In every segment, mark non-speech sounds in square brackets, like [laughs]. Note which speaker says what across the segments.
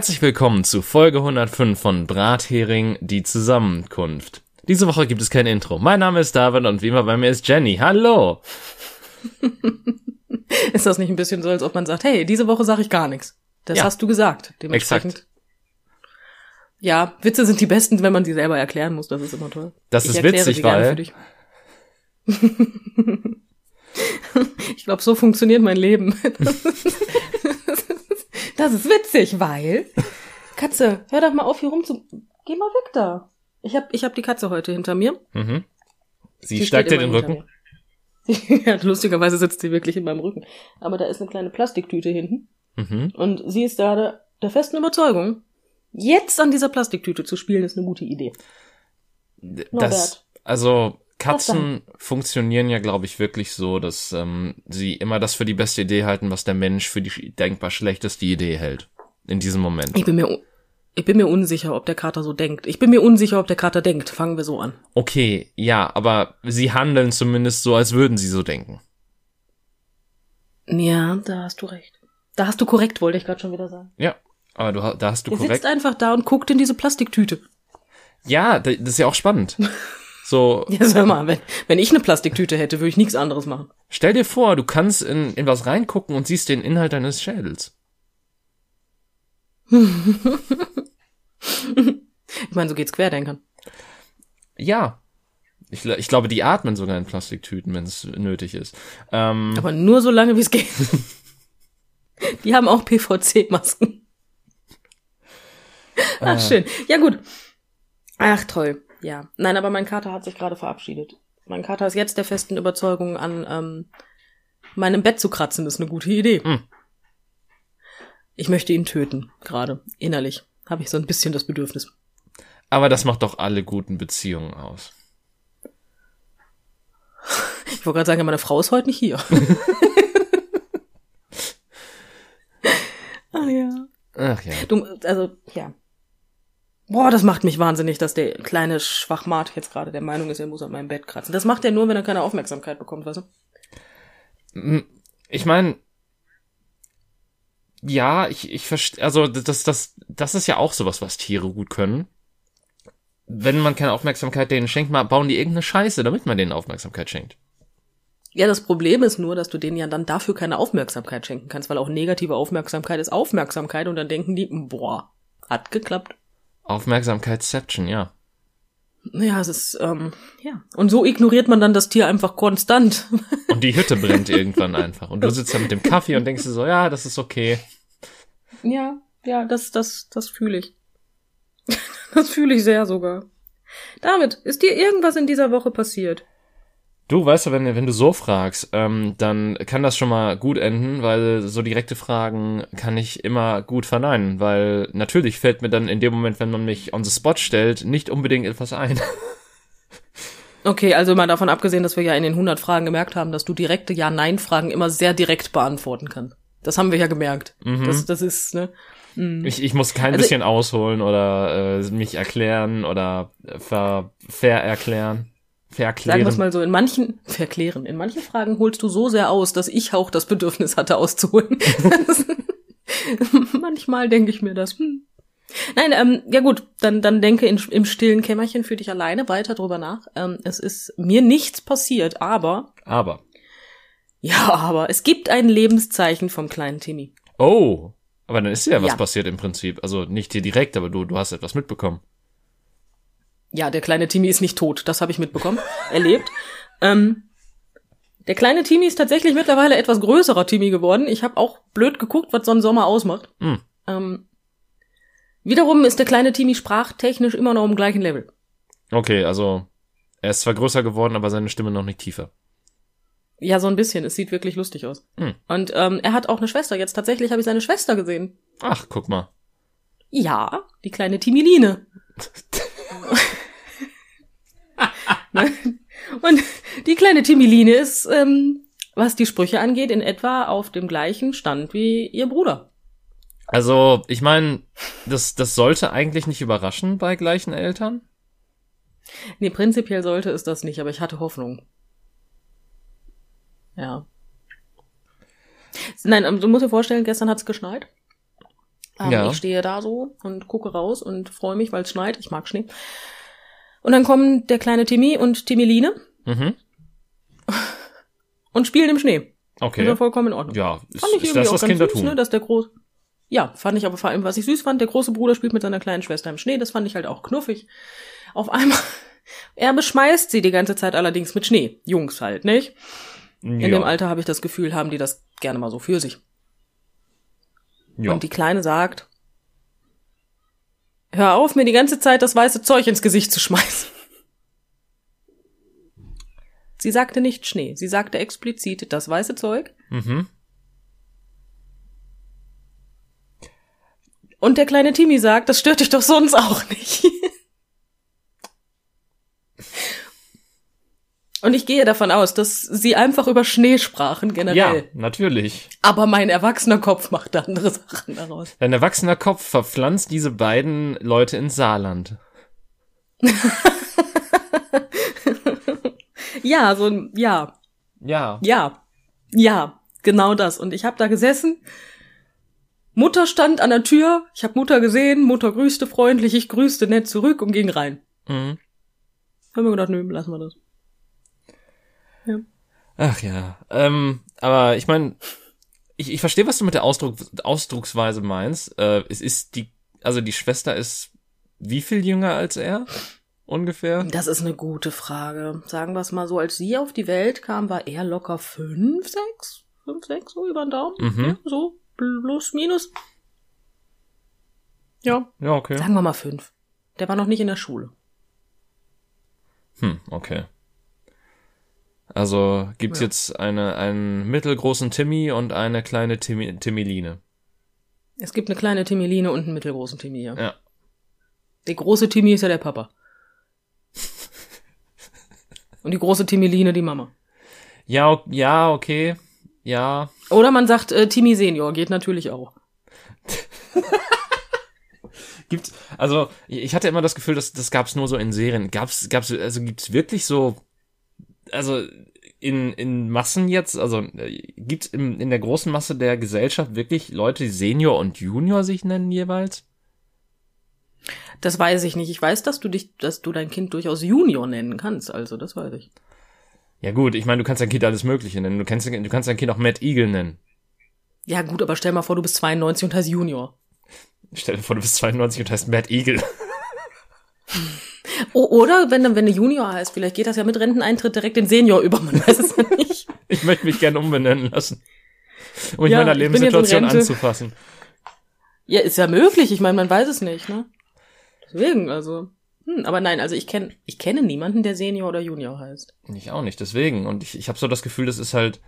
Speaker 1: Herzlich willkommen zu Folge 105 von Brathering, die Zusammenkunft. Diese Woche gibt es kein Intro. Mein Name ist David und wie immer bei mir ist Jenny. Hallo! [laughs]
Speaker 2: ist das nicht ein bisschen so, als ob man sagt, hey, diese Woche sage ich gar nichts. Das ja. hast du gesagt.
Speaker 1: Dementsprechend. Exakt.
Speaker 2: Ja, Witze sind die besten, wenn man sie selber erklären muss. Das ist immer toll.
Speaker 1: Das ich ist witzig, weil. [laughs]
Speaker 2: ich glaube, so funktioniert mein Leben. [laughs] Das ist witzig, weil. [laughs] Katze, hör doch mal auf, hier rum zu. Geh mal weg da. Ich hab, ich hab die Katze heute hinter mir.
Speaker 1: Mhm. Sie, sie steigt dir den Rücken. [laughs]
Speaker 2: ja, lustigerweise sitzt sie wirklich in meinem Rücken. Aber da ist eine kleine Plastiktüte hinten.
Speaker 1: Mhm.
Speaker 2: Und sie ist gerade der festen Überzeugung, jetzt an dieser Plastiktüte zu spielen, ist eine gute Idee.
Speaker 1: Das, Norbert. also, Katzen funktionieren ja, glaube ich, wirklich so, dass ähm, sie immer das für die beste Idee halten, was der Mensch für die denkbar schlechteste Idee hält. In diesem Moment.
Speaker 2: Ich bin mir, ich bin mir unsicher, ob der Kater so denkt. Ich bin mir unsicher, ob der Kater denkt. Fangen wir so an.
Speaker 1: Okay, ja, aber sie handeln zumindest so, als würden sie so denken.
Speaker 2: Ja, da hast du recht. Da hast du korrekt, wollte ich gerade schon wieder sagen.
Speaker 1: Ja, aber du, da hast du
Speaker 2: er
Speaker 1: korrekt. Er
Speaker 2: sitzt einfach da und guckt in diese Plastiktüte.
Speaker 1: Ja, das ist ja auch spannend. [laughs] So. [laughs]
Speaker 2: Ja, sag mal, wenn, wenn ich eine Plastiktüte hätte, würde ich nichts anderes machen.
Speaker 1: Stell dir vor, du kannst in, in was reingucken und siehst den Inhalt deines Schädels. [laughs]
Speaker 2: ich meine, so geht's Querdenkern.
Speaker 1: Ja. Ich, ich glaube, die atmen sogar in Plastiktüten, wenn es nötig ist. Ähm,
Speaker 2: Aber nur so lange, wie es geht. [laughs] die haben auch PVC-Masken. Ach, äh. schön. Ja, gut. Ach, toll. Ja, nein, aber mein Kater hat sich gerade verabschiedet. Mein Kater ist jetzt der festen Überzeugung, an ähm, meinem Bett zu kratzen, ist eine gute Idee.
Speaker 1: Hm.
Speaker 2: Ich möchte ihn töten, gerade innerlich habe ich so ein bisschen das Bedürfnis.
Speaker 1: Aber das macht doch alle guten Beziehungen aus.
Speaker 2: Ich wollte gerade sagen, meine Frau ist heute nicht hier. [laughs] Ach ja.
Speaker 1: Ach ja.
Speaker 2: Du, also, ja. Boah, das macht mich wahnsinnig, dass der kleine Schwachmat jetzt gerade der Meinung ist, er muss an meinem Bett kratzen. Das macht er nur, wenn er keine Aufmerksamkeit bekommt, weißt
Speaker 1: du? Ich meine, ja, ich, ich verstehe, also das, das, das ist ja auch sowas, was Tiere gut können. Wenn man keine Aufmerksamkeit denen schenkt, bauen die irgendeine Scheiße, damit man denen Aufmerksamkeit schenkt.
Speaker 2: Ja, das Problem ist nur, dass du denen ja dann dafür keine Aufmerksamkeit schenken kannst, weil auch negative Aufmerksamkeit ist Aufmerksamkeit und dann denken die, boah, hat geklappt.
Speaker 1: Aufmerksamkeitsception, ja.
Speaker 2: Ja, es ist, ähm, ja. Und so ignoriert man dann das Tier einfach konstant.
Speaker 1: Und die Hütte [laughs] brennt irgendwann einfach. Und du sitzt da mit dem Kaffee und denkst dir so, ja, das ist okay.
Speaker 2: Ja, ja, das, das, das fühle ich. [laughs] Das fühle ich sehr sogar. David, ist dir irgendwas in dieser Woche passiert?
Speaker 1: Du, weißt du, wenn, wenn du so fragst, ähm, dann kann das schon mal gut enden, weil so direkte Fragen kann ich immer gut verneinen, weil natürlich fällt mir dann in dem Moment, wenn man mich on the spot stellt, nicht unbedingt etwas ein.
Speaker 2: Okay, also mal davon abgesehen, dass wir ja in den 100 Fragen gemerkt haben, dass du direkte Ja-Nein-Fragen immer sehr direkt beantworten kannst. Das haben wir ja gemerkt.
Speaker 1: Mhm.
Speaker 2: Das, das ist, ne?
Speaker 1: Mhm. Ich, ich muss kein also bisschen ausholen oder äh, mich erklären oder ver, vererklären. Verklären.
Speaker 2: Sagen wir es mal so, in manchen, [laughs] verklären, in manchen Fragen holst du so sehr aus, dass ich auch das Bedürfnis hatte, auszuholen. [laughs] Manchmal denke ich mir das. Hm. Nein, ähm, ja gut, dann, dann denke in, im stillen Kämmerchen für dich alleine weiter drüber nach. Ähm, es ist mir nichts passiert, aber.
Speaker 1: Aber.
Speaker 2: Ja, aber es gibt ein Lebenszeichen vom kleinen Timmy.
Speaker 1: Oh, aber dann ist ja was ja. passiert im Prinzip. Also nicht dir direkt, aber du, du hast etwas mitbekommen.
Speaker 2: Ja, der kleine Timmy ist nicht tot, das habe ich mitbekommen. [laughs] er lebt. Ähm, der kleine Timmy ist tatsächlich mittlerweile etwas größerer Timmy geworden. Ich habe auch blöd geguckt, was so ein Sommer ausmacht.
Speaker 1: Mm.
Speaker 2: Ähm, wiederum ist der kleine Timmy sprachtechnisch immer noch im gleichen Level.
Speaker 1: Okay, also er ist zwar größer geworden, aber seine Stimme noch nicht tiefer.
Speaker 2: Ja, so ein bisschen. Es sieht wirklich lustig aus.
Speaker 1: Mm.
Speaker 2: Und ähm, er hat auch eine Schwester. Jetzt tatsächlich habe ich seine Schwester gesehen.
Speaker 1: Ach, guck mal.
Speaker 2: Ja, die kleine Timiline. [laughs] [laughs] Und die kleine Timiline ist, ähm, was die Sprüche angeht, in etwa auf dem gleichen Stand wie ihr Bruder.
Speaker 1: Also, ich meine, das, das sollte eigentlich nicht überraschen bei gleichen Eltern.
Speaker 2: Nee, prinzipiell sollte es das nicht, aber ich hatte Hoffnung. Ja. Nein, ähm, du musst dir vorstellen, gestern hat es geschneit. Ähm,
Speaker 1: Ja.
Speaker 2: Ich stehe da so und gucke raus und freue mich, weil es schneit. Ich mag Schnee. Und dann kommen der kleine Timmy und Timiline
Speaker 1: Mhm.
Speaker 2: und spielen im Schnee. Das
Speaker 1: Okay.
Speaker 2: war vollkommen in Ordnung.
Speaker 1: Ja, ist,
Speaker 2: Fand ich
Speaker 1: ist
Speaker 2: irgendwie
Speaker 1: das
Speaker 2: auch
Speaker 1: das
Speaker 2: ganz
Speaker 1: Kindertum?
Speaker 2: süß, ne, dass der groß. Ja, fand ich aber vor allem, was ich süß fand, der große Bruder spielt mit seiner kleinen Schwester im Schnee, das fand ich halt auch knuffig. Auf einmal, [laughs] er beschmeißt sie die ganze Zeit allerdings mit Schnee. Jungs halt, nicht? In
Speaker 1: ja.
Speaker 2: dem Alter habe ich das Gefühl, haben die das gerne mal so für sich.
Speaker 1: Ja.
Speaker 2: Und die Kleine sagt, hör auf, mir die ganze Zeit das weiße Zeug ins Gesicht zu schmeißen. Sie sagte nicht Schnee, sie sagte explizit das weiße Zeug.
Speaker 1: mhm.
Speaker 2: Und der kleine Timmy sagt, das stört dich doch sonst auch nicht. Und ich gehe davon aus, dass sie einfach über Schnee sprachen
Speaker 1: ja,
Speaker 2: generell.
Speaker 1: natürlich.
Speaker 2: Aber mein erwachsener Kopf macht da andere [laughs] Sachen daraus.
Speaker 1: Dein erwachsener Kopf verpflanzt diese beiden Leute ins Saarland. [laughs]
Speaker 2: Ja, so ein, ja,
Speaker 1: Ja.
Speaker 2: ja, ja, genau das. Und ich habe da gesessen. Mutter stand an der Tür. Ich habe Mutter gesehen. Mutter grüßte freundlich. Ich grüßte nett zurück und ging rein.
Speaker 1: Mhm.
Speaker 2: Haben wir gedacht, nö, lassen wir das.
Speaker 1: Ach ja. Ähm, aber ich meine, ich, ich verstehe, was du mit der Ausdruck, Ausdrucksweise meinst. Äh, es ist die, also die Schwester ist wie viel jünger als er? Ungefähr?
Speaker 2: Das ist eine gute Frage. Sagen wir es mal so, als sie auf die Welt kam, war er locker fünf, sechs, fünf, sechs, so über den Daumen.
Speaker 1: Mhm.
Speaker 2: Ja, so, plus, minus. Ja,
Speaker 1: Ja, okay.
Speaker 2: sagen wir mal fünf. Der war noch nicht in der Schule.
Speaker 1: Hm, okay. Also gibt's
Speaker 2: Ja.
Speaker 1: jetzt eine, einen mittelgroßen Timmy und eine kleine Timmy, Timmyline.
Speaker 2: Es gibt eine kleine Timiline und einen mittelgroßen Timmy, ja.
Speaker 1: Ja.
Speaker 2: Der große Timmy ist ja der Papa. [laughs] Und die große Timiline die Mama.
Speaker 1: Ja, ja, okay. Ja.
Speaker 2: Oder man sagt äh, Timmy Senior, geht natürlich auch. [laughs]
Speaker 1: Gibt, also ich hatte immer das Gefühl, dass das gab's nur so in Serien. Gab's, gab's, also gibt's wirklich so, also in, in Massen jetzt, also äh, gibt's in, in der großen Masse der Gesellschaft wirklich Leute, die Senior und Junior sich nennen jeweils?
Speaker 2: Das weiß ich nicht. Ich weiß, dass du dich, dass du dein Kind durchaus Junior nennen kannst. Also, das weiß ich.
Speaker 1: Ja gut, ich meine, du kannst dein Kind alles Mögliche nennen. Du kannst, du kannst dein Kind auch Matt Eagle nennen.
Speaker 2: Ja, gut, aber stell mal vor, du bist 92 und heißt Junior.
Speaker 1: Stell dir vor, du bist 92 und heißt Matt Eagle. [laughs]
Speaker 2: Oder wenn, wenn du Junior heißt, vielleicht geht das ja mit Renteneintritt direkt in Senior über, man weiß es nicht. [laughs]
Speaker 1: Ich möchte mich gerne umbenennen lassen. Um mich
Speaker 2: Ja,
Speaker 1: meiner Lebenssituation anzufassen.
Speaker 2: Ja, ist ja möglich. Ich meine, man weiß es nicht, ne? Deswegen, also. Hm, aber nein, also ich kenne ich kenne niemanden, der Senior oder Junior heißt.
Speaker 1: Ich auch nicht, deswegen. Und ich, ich habe so das Gefühl, das ist halt.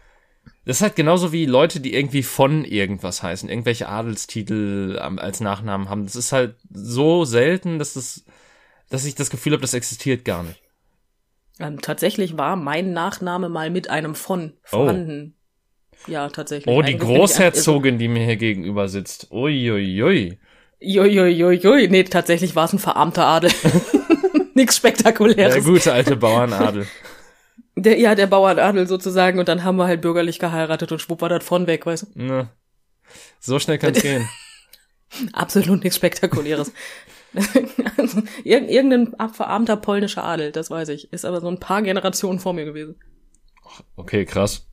Speaker 1: Das ist halt genauso wie Leute, die irgendwie von irgendwas heißen, irgendwelche Adelstitel ähm, als Nachnamen haben. Das ist halt so selten, dass das, dass ich das Gefühl habe, das existiert gar nicht.
Speaker 2: Ähm, tatsächlich war mein Nachname mal mit einem von vorhanden. Ja, tatsächlich.
Speaker 1: Oh, die
Speaker 2: Eigentlich
Speaker 1: Großherzogin, die mir hier gegenüber sitzt. Uiuiui.
Speaker 2: Juiuiuiui. Nee, tatsächlich war es ein verarmter Adel. [laughs] Nichts
Speaker 1: Der
Speaker 2: Spektakuläres.
Speaker 1: gute alte Bauernadel.
Speaker 2: Der, ja, der Bauernadel sozusagen. Und dann haben wir halt bürgerlich geheiratet und schwupp war das von weg, weißt du?
Speaker 1: Ne. So schnell kann's [laughs] gehen.
Speaker 2: Absolut nichts Spektakuläres. [laughs] also, irg irgendein verarmter polnischer Adel, das weiß ich. Ist aber so ein paar Generationen vor mir gewesen.
Speaker 1: Okay, krass.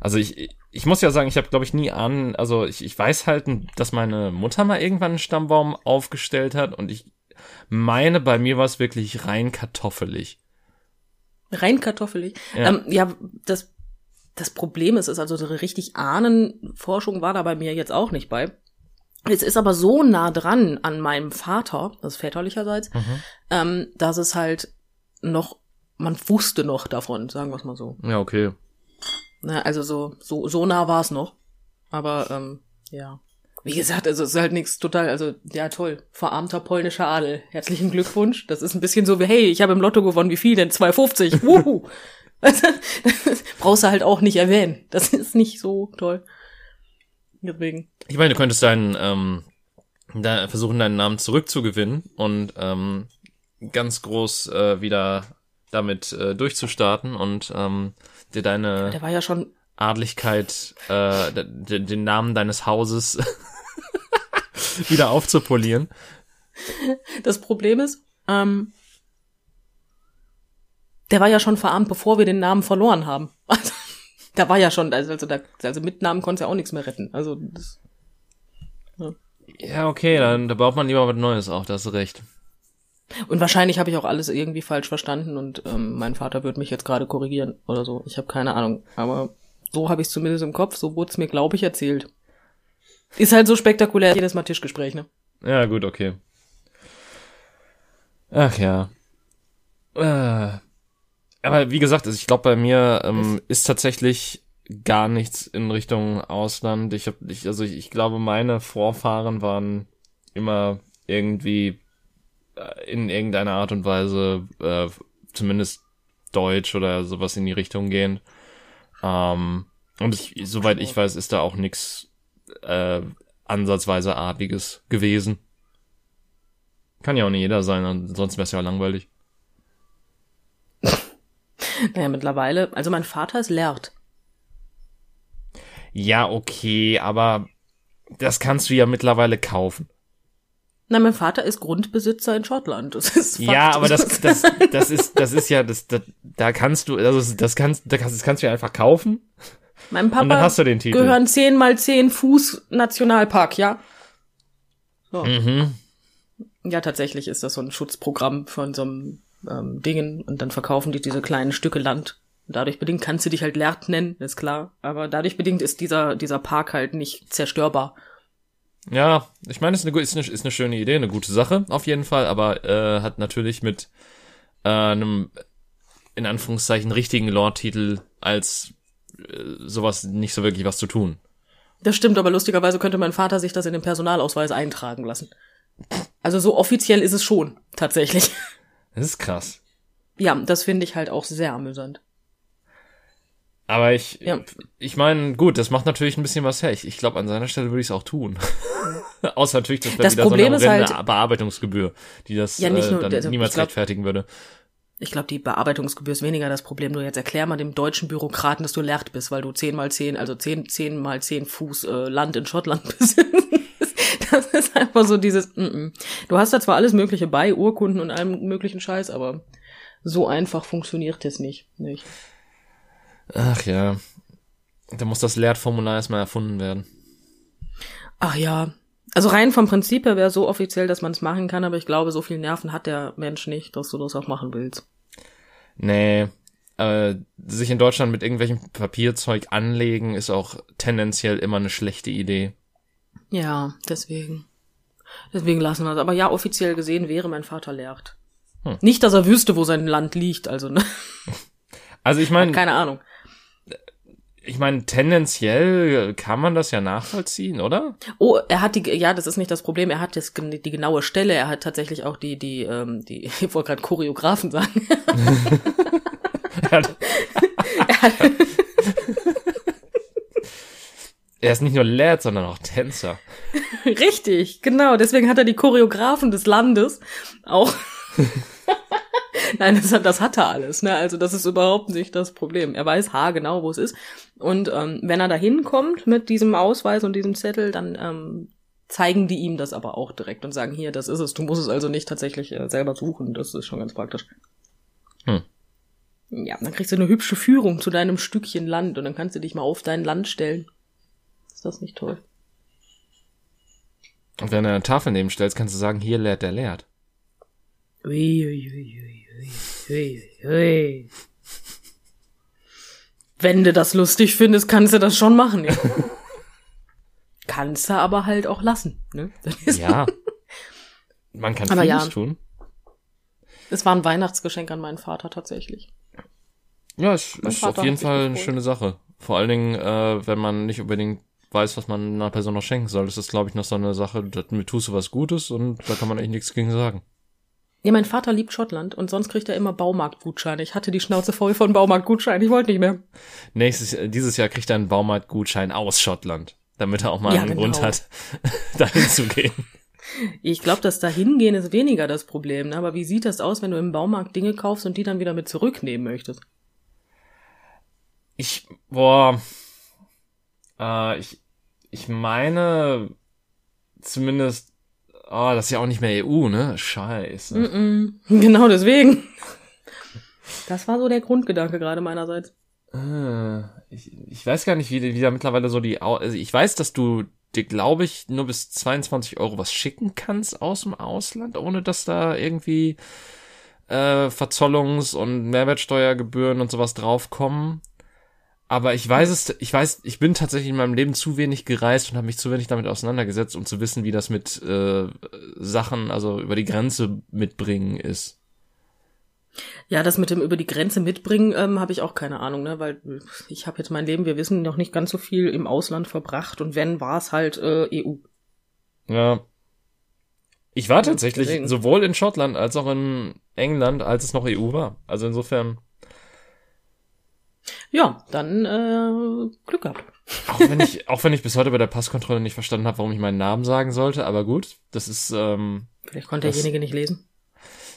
Speaker 1: Also ich, ich muss ja sagen, ich habe, glaube ich, nie an, also ich, ich weiß halt, dass meine Mutter mal irgendwann einen Stammbaum aufgestellt hat und ich meine, bei mir war es wirklich rein kartoffelig.
Speaker 2: Rein kartoffelig.
Speaker 1: Ja.
Speaker 2: Ja, ähm, ja das, das Problem ist, ist also so eine richtig Ahnenforschung war da bei mir jetzt auch nicht bei. Es ist aber so nah dran an meinem Vater, das ist väterlicherseits, ähm, dass es halt noch, man wusste noch davon, sagen wir es mal so.
Speaker 1: Ja, okay.
Speaker 2: Na, also so, so, so nah war es noch. Aber ähm, ja. Wie gesagt, also es ist halt nichts total, also ja toll, verarmter polnischer Adel. Herzlichen Glückwunsch. Das ist ein bisschen so wie, hey, ich habe im Lotto gewonnen, wie viel denn? 2,50. Wuhu. [laughs] Das [laughs] brauchst du halt auch nicht erwähnen. Das ist nicht so toll. Deswegen.
Speaker 1: Ich meine, du könntest deinen, ähm, da versuchen, deinen Namen zurückzugewinnen und ähm, ganz groß äh, wieder damit äh, durchzustarten und ähm, dir deine
Speaker 2: Der war ja schon,
Speaker 1: Adligkeit, äh, den Namen deines Hauses [laughs] wieder aufzupolieren.
Speaker 2: Das Problem ist, ähm, der war ja schon verarmt, bevor wir den Namen verloren haben. [laughs] Also, da war ja schon, also, also, da, also mit Namen konntest du ja auch nichts mehr retten. Also das,
Speaker 1: Ja, okay, dann da baut man lieber was Neues auf, da hast du recht.
Speaker 2: Und wahrscheinlich habe ich auch alles irgendwie falsch verstanden und ähm, mein Vater wird mich jetzt gerade korrigieren oder so. Ich habe keine Ahnung. Aber so habe ich es zumindest im Kopf, so wurde es mir, glaube ich, erzählt. Ist halt so spektakulär, jedes Mal Tischgespräch, ne?
Speaker 1: Ja, gut, okay. Ach ja. Äh, aber wie gesagt, also ich glaube, bei mir ähm, ist tatsächlich gar nichts in Richtung Ausland. Ich habe, ich, also ich, ich glaube, meine Vorfahren waren immer irgendwie äh, in irgendeiner Art und Weise äh, zumindest deutsch oder sowas in die Richtung gehend. Ähm, und ich, soweit ich weiß, ist da auch nichts äh, ansatzweise artiges gewesen. Kann ja auch nicht jeder sein, ansonsten wäre es ja langweilig. [laughs]
Speaker 2: Naja, mittlerweile, also mein Vater ist lehrt.
Speaker 1: Ja, okay, aber das kannst du ja mittlerweile kaufen.
Speaker 2: Na, mein Vater ist Grundbesitzer in Schottland. Das ist Fakt.
Speaker 1: Ja, aber das, [laughs] das, das ist, das ist ja, das, das da kannst du, also das kannst, das kannst, das kannst du ja einfach kaufen.
Speaker 2: Meinem
Speaker 1: Und dann
Speaker 2: Papa
Speaker 1: hast du den Titel.
Speaker 2: gehören 10 mal 10 Fuß Nationalpark, ja? So.
Speaker 1: Mhm.
Speaker 2: Ja, tatsächlich ist das so ein Schutzprogramm von so einem ähm, Dingen und dann verkaufen die diese kleinen Stücke Land. Und dadurch bedingt kannst du dich halt Lert nennen, ist klar. Aber dadurch bedingt ist dieser, dieser Park halt nicht zerstörbar.
Speaker 1: Ja, ich meine, es ist eine, ist, eine, ist eine schöne Idee, eine gute Sache, auf jeden Fall, aber äh, hat natürlich mit äh, einem, in Anführungszeichen, richtigen Lore-Titel als äh, sowas nicht so wirklich was zu tun.
Speaker 2: Das stimmt, aber lustigerweise könnte mein Vater sich das in den Personalausweis eintragen lassen. Also so offiziell ist es schon, tatsächlich. [laughs]
Speaker 1: Das ist krass.
Speaker 2: Ja, das finde ich halt auch sehr amüsant.
Speaker 1: Aber ich,
Speaker 2: Ja.
Speaker 1: ich meine, gut, das macht natürlich ein bisschen was her. Ich, ich glaube, an seiner Stelle würde ich es auch tun. [laughs] Außer natürlich, das wäre
Speaker 2: Das
Speaker 1: wieder
Speaker 2: Problem
Speaker 1: so eine
Speaker 2: halt-
Speaker 1: Bearbeitungsgebühr, die das
Speaker 2: Ja, nicht
Speaker 1: äh,
Speaker 2: nur-
Speaker 1: dann
Speaker 2: also,
Speaker 1: niemals
Speaker 2: glaub-
Speaker 1: rechtfertigen würde.
Speaker 2: Ich glaube, die Bearbeitungsgebühr ist weniger das Problem. Nur jetzt erklär mal dem deutschen Bürokraten, dass du Lehrt bist, weil du 10 mal 10, also 10, 10 mal 10 Fuß äh, Land in Schottland [laughs] bist. Das ist einfach so dieses, mm -mm. du hast da zwar alles Mögliche bei, Urkunden und allem möglichen Scheiß, aber so einfach funktioniert das nicht. nicht.
Speaker 1: Ach ja. Da muss das Lehrformular erstmal erfunden werden.
Speaker 2: Ach ja. Also rein vom Prinzip her wäre so offiziell, dass man es machen kann, aber ich glaube, so viel Nerven hat der Mensch nicht, dass du das auch machen willst.
Speaker 1: Nee, äh, sich in Deutschland mit irgendwelchem Papierzeug anlegen, ist auch tendenziell immer eine schlechte Idee.
Speaker 2: Ja, deswegen. Deswegen lassen wir es. Aber ja, offiziell gesehen wäre mein Vater lehrt.
Speaker 1: Hm.
Speaker 2: Nicht, dass er wüsste, wo sein Land liegt, also, ne? [laughs]
Speaker 1: Also ich meine,
Speaker 2: Keine Ahnung.
Speaker 1: ich meine, tendenziell kann man das ja nachvollziehen, oder?
Speaker 2: Oh, er hat die, ja, das ist nicht das Problem, er hat das, die genaue Stelle, er hat tatsächlich auch die, die, ähm, die, [laughs] ich wollte gerade Choreografen sagen. [laughs]
Speaker 1: er ist nicht nur Lehrt, sondern auch Tänzer. [laughs]
Speaker 2: Richtig, genau, deswegen hat er die Choreografen des Landes auch. [laughs] Nein, das, hat- das hat er alles, ne? Also das ist überhaupt nicht das Problem. Er weiß haargenau, wo es ist. Und ähm, wenn er da hinkommt mit diesem Ausweis und diesem Zettel, dann ähm, zeigen die ihm das aber auch direkt und sagen, hier, das ist es. Du musst es also nicht tatsächlich äh, selber suchen. Das ist schon ganz praktisch.
Speaker 1: Hm.
Speaker 2: Ja, dann kriegst du eine hübsche Führung zu deinem Stückchen Land und dann kannst du dich mal auf dein Land stellen. Ist das nicht toll?
Speaker 1: Und wenn du eine Tafel neben stellst, kannst du sagen, hier lehrt der lehrt.
Speaker 2: Ui, ui, ui, ui, ui, ui. Wenn du das lustig findest, kannst du das schon machen, ja. [laughs] kannst du aber halt auch lassen, ne? [laughs]
Speaker 1: Ja. Man kann
Speaker 2: Aber
Speaker 1: vieles
Speaker 2: ja.
Speaker 1: tun.
Speaker 2: Es war ein Weihnachtsgeschenk an meinen Vater tatsächlich.
Speaker 1: Ja, es
Speaker 2: Mein
Speaker 1: ist
Speaker 2: Vater
Speaker 1: auf jeden Fall eine schöne Sache. Vor allen Dingen, äh, wenn man nicht unbedingt weiß, was man einer Person noch schenken soll. Das ist, glaube ich, noch so eine Sache, damit tust du was Gutes und da kann man eigentlich nichts gegen sagen.
Speaker 2: Ja, mein Vater liebt Schottland und sonst kriegt er immer Baumarktgutscheine. Ich hatte die Schnauze voll von Baumarktgutscheinen, ich wollte nicht mehr.
Speaker 1: Nächstes, äh, dieses Jahr kriegt er einen Baumarktgutschein aus Schottland, damit er auch mal
Speaker 2: Ja,
Speaker 1: einen
Speaker 2: genau.
Speaker 1: Grund hat, [laughs] dahin zu gehen.
Speaker 2: Ich glaube, das Dahingehen ist weniger das Problem, ne? aber wie sieht das aus, wenn du im Baumarkt Dinge kaufst und die dann wieder mit zurücknehmen möchtest?
Speaker 1: Ich, boah, äh, ich, ich meine, zumindest, oh, das ist ja auch nicht mehr EU, ne? Scheiße.
Speaker 2: Mm -mm. [laughs] Genau deswegen. Das war so der Grundgedanke gerade meinerseits.
Speaker 1: Äh, ich, ich weiß gar nicht, wie, wie da mittlerweile so die, also ich weiß, dass du dir, glaube ich, nur bis 22 Euro was schicken kannst aus dem Ausland, ohne dass da irgendwie äh, Verzollungs- und Mehrwertsteuergebühren und sowas draufkommen. Aber ich weiß es, ich weiß, ich bin tatsächlich in meinem Leben zu wenig gereist und habe mich zu wenig damit auseinandergesetzt, um zu wissen, wie das mit äh, Sachen, also über die Grenze mitbringen ist.
Speaker 2: Ja, das mit dem über die Grenze mitbringen, ähm, habe ich auch keine Ahnung, ne? Weil ich habe jetzt mein Leben, wir wissen, noch nicht ganz so viel im Ausland verbracht und wenn, war es halt äh, EU.
Speaker 1: Ja. Ich war tatsächlich Deswegen. sowohl in Schottland als auch in England, als es noch EU war. Also insofern.
Speaker 2: Ja, dann äh, Glück gehabt.
Speaker 1: Auch wenn ich, auch wenn ich bis heute bei der Passkontrolle nicht verstanden habe, warum ich meinen Namen sagen sollte, aber gut, das ist. Ähm,
Speaker 2: Vielleicht konnte derjenige nicht lesen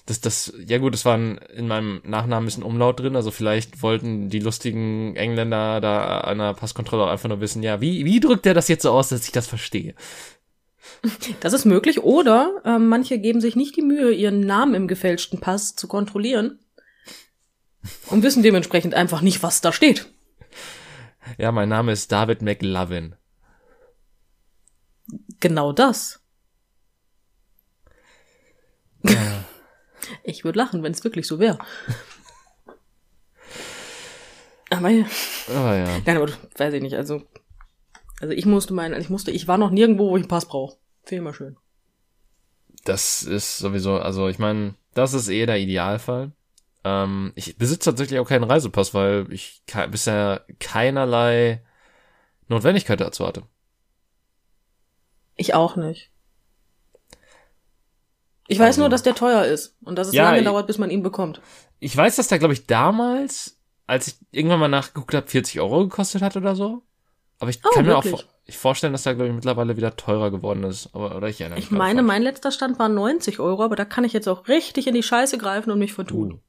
Speaker 1: das, das, ja gut, es war in meinem Nachnamen ein Umlaut drin, also vielleicht wollten die lustigen Engländer da an der Passkontrolle auch einfach nur wissen, ja, wie, wie drückt der das jetzt so aus, dass ich das verstehe?
Speaker 2: Das ist möglich, oder äh, manche geben sich nicht die Mühe, ihren Namen im gefälschten Pass zu kontrollieren und wissen dementsprechend einfach nicht, was da steht.
Speaker 1: Ja, mein Name ist David McLovin.
Speaker 2: Genau das. Ja. Ich würde lachen, wenn es wirklich so wäre. aber ja.
Speaker 1: Oh, ja.
Speaker 2: Nein, aber weiß ich nicht. Also, also ich musste meinen, ich musste, ich war noch nirgendwo, wo ich einen Pass brauche. Finde ich mal schön.
Speaker 1: Das ist sowieso, also ich meine, das ist eher der Idealfall. Ähm, ich besitze tatsächlich auch keinen Reisepass, weil ich bisher keinerlei Notwendigkeit dazu hatte.
Speaker 2: Ich auch nicht. Ich weiß also, nur, dass der teuer ist und dass es ja, lange ich, dauert, bis man ihn bekommt.
Speaker 1: Ich weiß, dass der, glaube ich, damals, als ich irgendwann mal nachgeguckt habe, 40 Euro gekostet hat oder so. Aber ich oh, kann wirklich? mir auch ich vorstellen, dass der, glaube ich, mittlerweile wieder teurer geworden ist. Aber, oder ich erinnere
Speaker 2: mich. Ich meine, mein letzter Stand war 90 Euro, aber da kann ich jetzt auch richtig in die Scheiße greifen und mich vertun. Uh.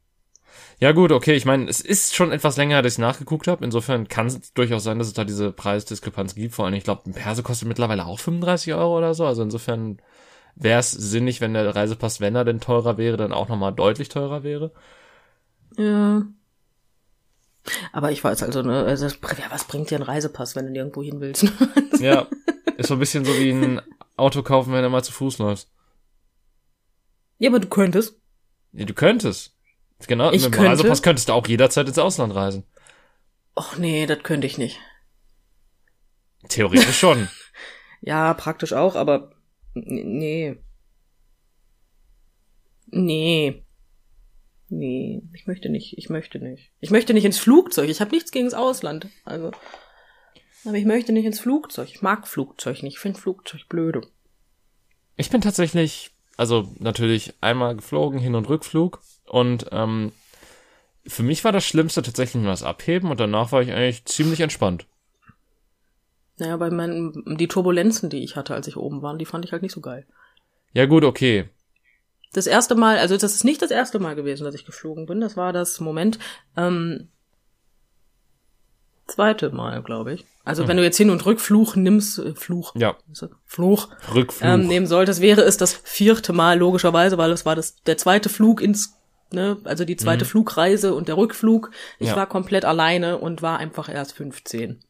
Speaker 1: Ja gut, okay, ich meine, es ist schon etwas länger, dass ich nachgeguckt habe. Insofern kann es durchaus sein, dass es da diese Preisdiskrepanz gibt. Vor allem, ich glaube, ein Perse kostet mittlerweile auch 35 Euro oder so. Also insofern wäre es sinnig, wenn der Reisepass, wenn er denn teurer wäre, dann auch nochmal deutlich teurer wäre.
Speaker 2: Ja. Aber ich weiß also, ne, also, was bringt dir ein Reisepass, wenn du nirgendwo hin willst? [laughs]
Speaker 1: ja, ist so ein bisschen so wie ein Auto kaufen, wenn du mal zu Fuß läufst.
Speaker 2: Ja, aber du könntest.
Speaker 1: Ja, du könntest. Genau, ich mit dem könnte. Reisepass könntest du auch jederzeit ins Ausland reisen.
Speaker 2: Och nee, das könnte ich nicht.
Speaker 1: Theoretisch schon. [laughs]
Speaker 2: ja, praktisch auch, aber Nee. Nee. Nee, ich möchte nicht, ich möchte nicht. Ich möchte nicht ins Flugzeug. Ich habe nichts gegen das Ausland. Also. Aber ich möchte nicht ins Flugzeug. Ich mag Flugzeug nicht. Ich finde Flugzeug blöde.
Speaker 1: Ich bin tatsächlich, also natürlich einmal geflogen, Hin- und Rückflug. Und ähm, für mich war das Schlimmste tatsächlich nur das Abheben und danach war ich eigentlich ziemlich entspannt.
Speaker 2: Naja, bei meinen, die Turbulenzen, die ich hatte, als ich oben war, die fand ich halt nicht so geil.
Speaker 1: Ja, gut, okay.
Speaker 2: Das erste Mal, also das ist nicht das erste Mal gewesen, dass ich geflogen bin. Das war das Moment, ähm, zweite Mal, glaube ich. Also mhm. wenn du jetzt Hin- und Rückfluch nimmst, äh, Fluch.
Speaker 1: Ja.
Speaker 2: Fluch.
Speaker 1: Rückflug.
Speaker 2: Ähm, nehmen solltest, wäre es das vierte Mal, logischerweise, weil es war das, der zweite Flug ins, ne, also die zweite mhm. Flugreise und der Rückflug. Ich ja. war komplett alleine und war einfach erst 15.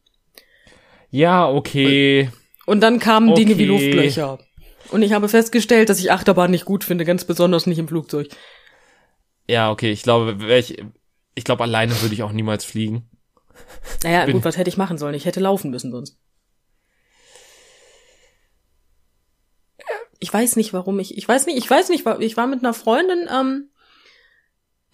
Speaker 1: Ja, okay.
Speaker 2: Und dann kamen okay. Dinge wie Luftlöcher. Und ich habe festgestellt, dass ich Achterbahn nicht gut finde, ganz besonders nicht im Flugzeug.
Speaker 1: Ja, okay, ich glaube, ich, ich glaube, alleine würde ich auch niemals fliegen.
Speaker 2: Naja, Bin gut, was hätte ich machen sollen? Ich hätte laufen müssen sonst. Ich weiß nicht, warum ich, ich weiß nicht, ich weiß nicht, ich war mit einer Freundin ähm,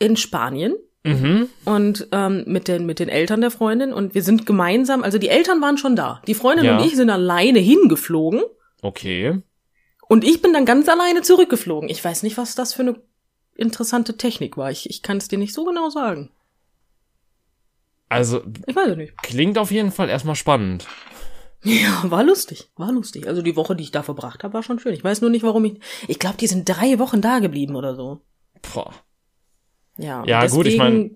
Speaker 2: in Spanien
Speaker 1: Mhm.
Speaker 2: Und ähm, mit den mit den Eltern der Freundin und wir sind gemeinsam, also die Eltern waren schon da. Die Freundin ja. und ich sind alleine hingeflogen.
Speaker 1: Okay.
Speaker 2: Und ich bin dann ganz alleine zurückgeflogen. Ich weiß nicht, was das für eine interessante Technik war. Ich, ich kann es dir nicht so genau sagen.
Speaker 1: Also,
Speaker 2: ich weiß es nicht.
Speaker 1: Klingt auf jeden Fall erstmal spannend.
Speaker 2: Ja, war lustig, war lustig. Also die Woche, die ich da verbracht habe, war schon schön. Ich weiß nur nicht, warum ich. Ich glaube, die sind drei Wochen da geblieben oder so.
Speaker 1: Boah.
Speaker 2: Ja,
Speaker 1: ja
Speaker 2: deswegen,
Speaker 1: gut, ich meine.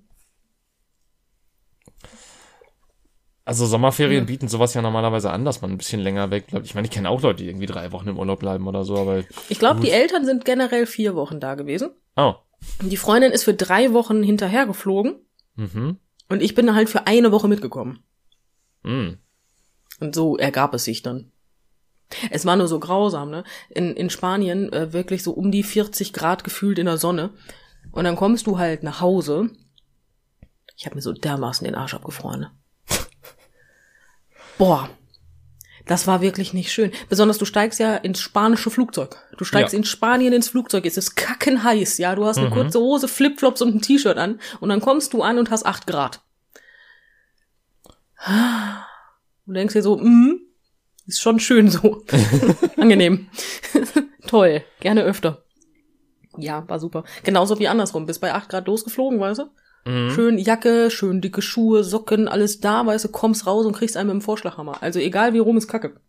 Speaker 1: Also Sommerferien mhm. bieten sowas ja normalerweise an, dass man ein bisschen länger weg bleibt. Ich meine, ich kenne auch Leute, die irgendwie drei Wochen im Urlaub bleiben oder so, aber.
Speaker 2: Ich glaube, die Eltern sind generell vier Wochen da gewesen.
Speaker 1: Oh.
Speaker 2: Die Freundin ist für drei Wochen hinterher geflogen.
Speaker 1: Mhm.
Speaker 2: Und ich bin halt für eine Woche mitgekommen.
Speaker 1: Mhm.
Speaker 2: Und so ergab es sich dann. Es war nur so grausam, ne? In, in Spanien äh, wirklich so um die 40 Grad gefühlt in der Sonne. Und dann kommst du halt nach Hause. Ich habe mir so dermaßen den Arsch abgefroren. Ne? Boah, das war wirklich nicht schön. Besonders du steigst ja ins spanische Flugzeug. Du steigst ja. in Spanien ins Flugzeug, es ist kackenheiß, ja. Du hast eine mhm. kurze Hose, Flipflops und ein T-Shirt an und dann kommst du an und hast acht Grad. Du denkst dir so, mm, ist schon schön so. [laughs] Angenehm. [laughs] Toll. Gerne öfter. Ja, war super. Genauso wie andersrum. Bist bei acht Grad losgeflogen, weißt du? Mhm. Schön Jacke, schön dicke Schuhe, Socken, alles da, weißt du, kommst raus und kriegst einen mit dem Vorschlaghammer. Also egal wie rum ist Kacke.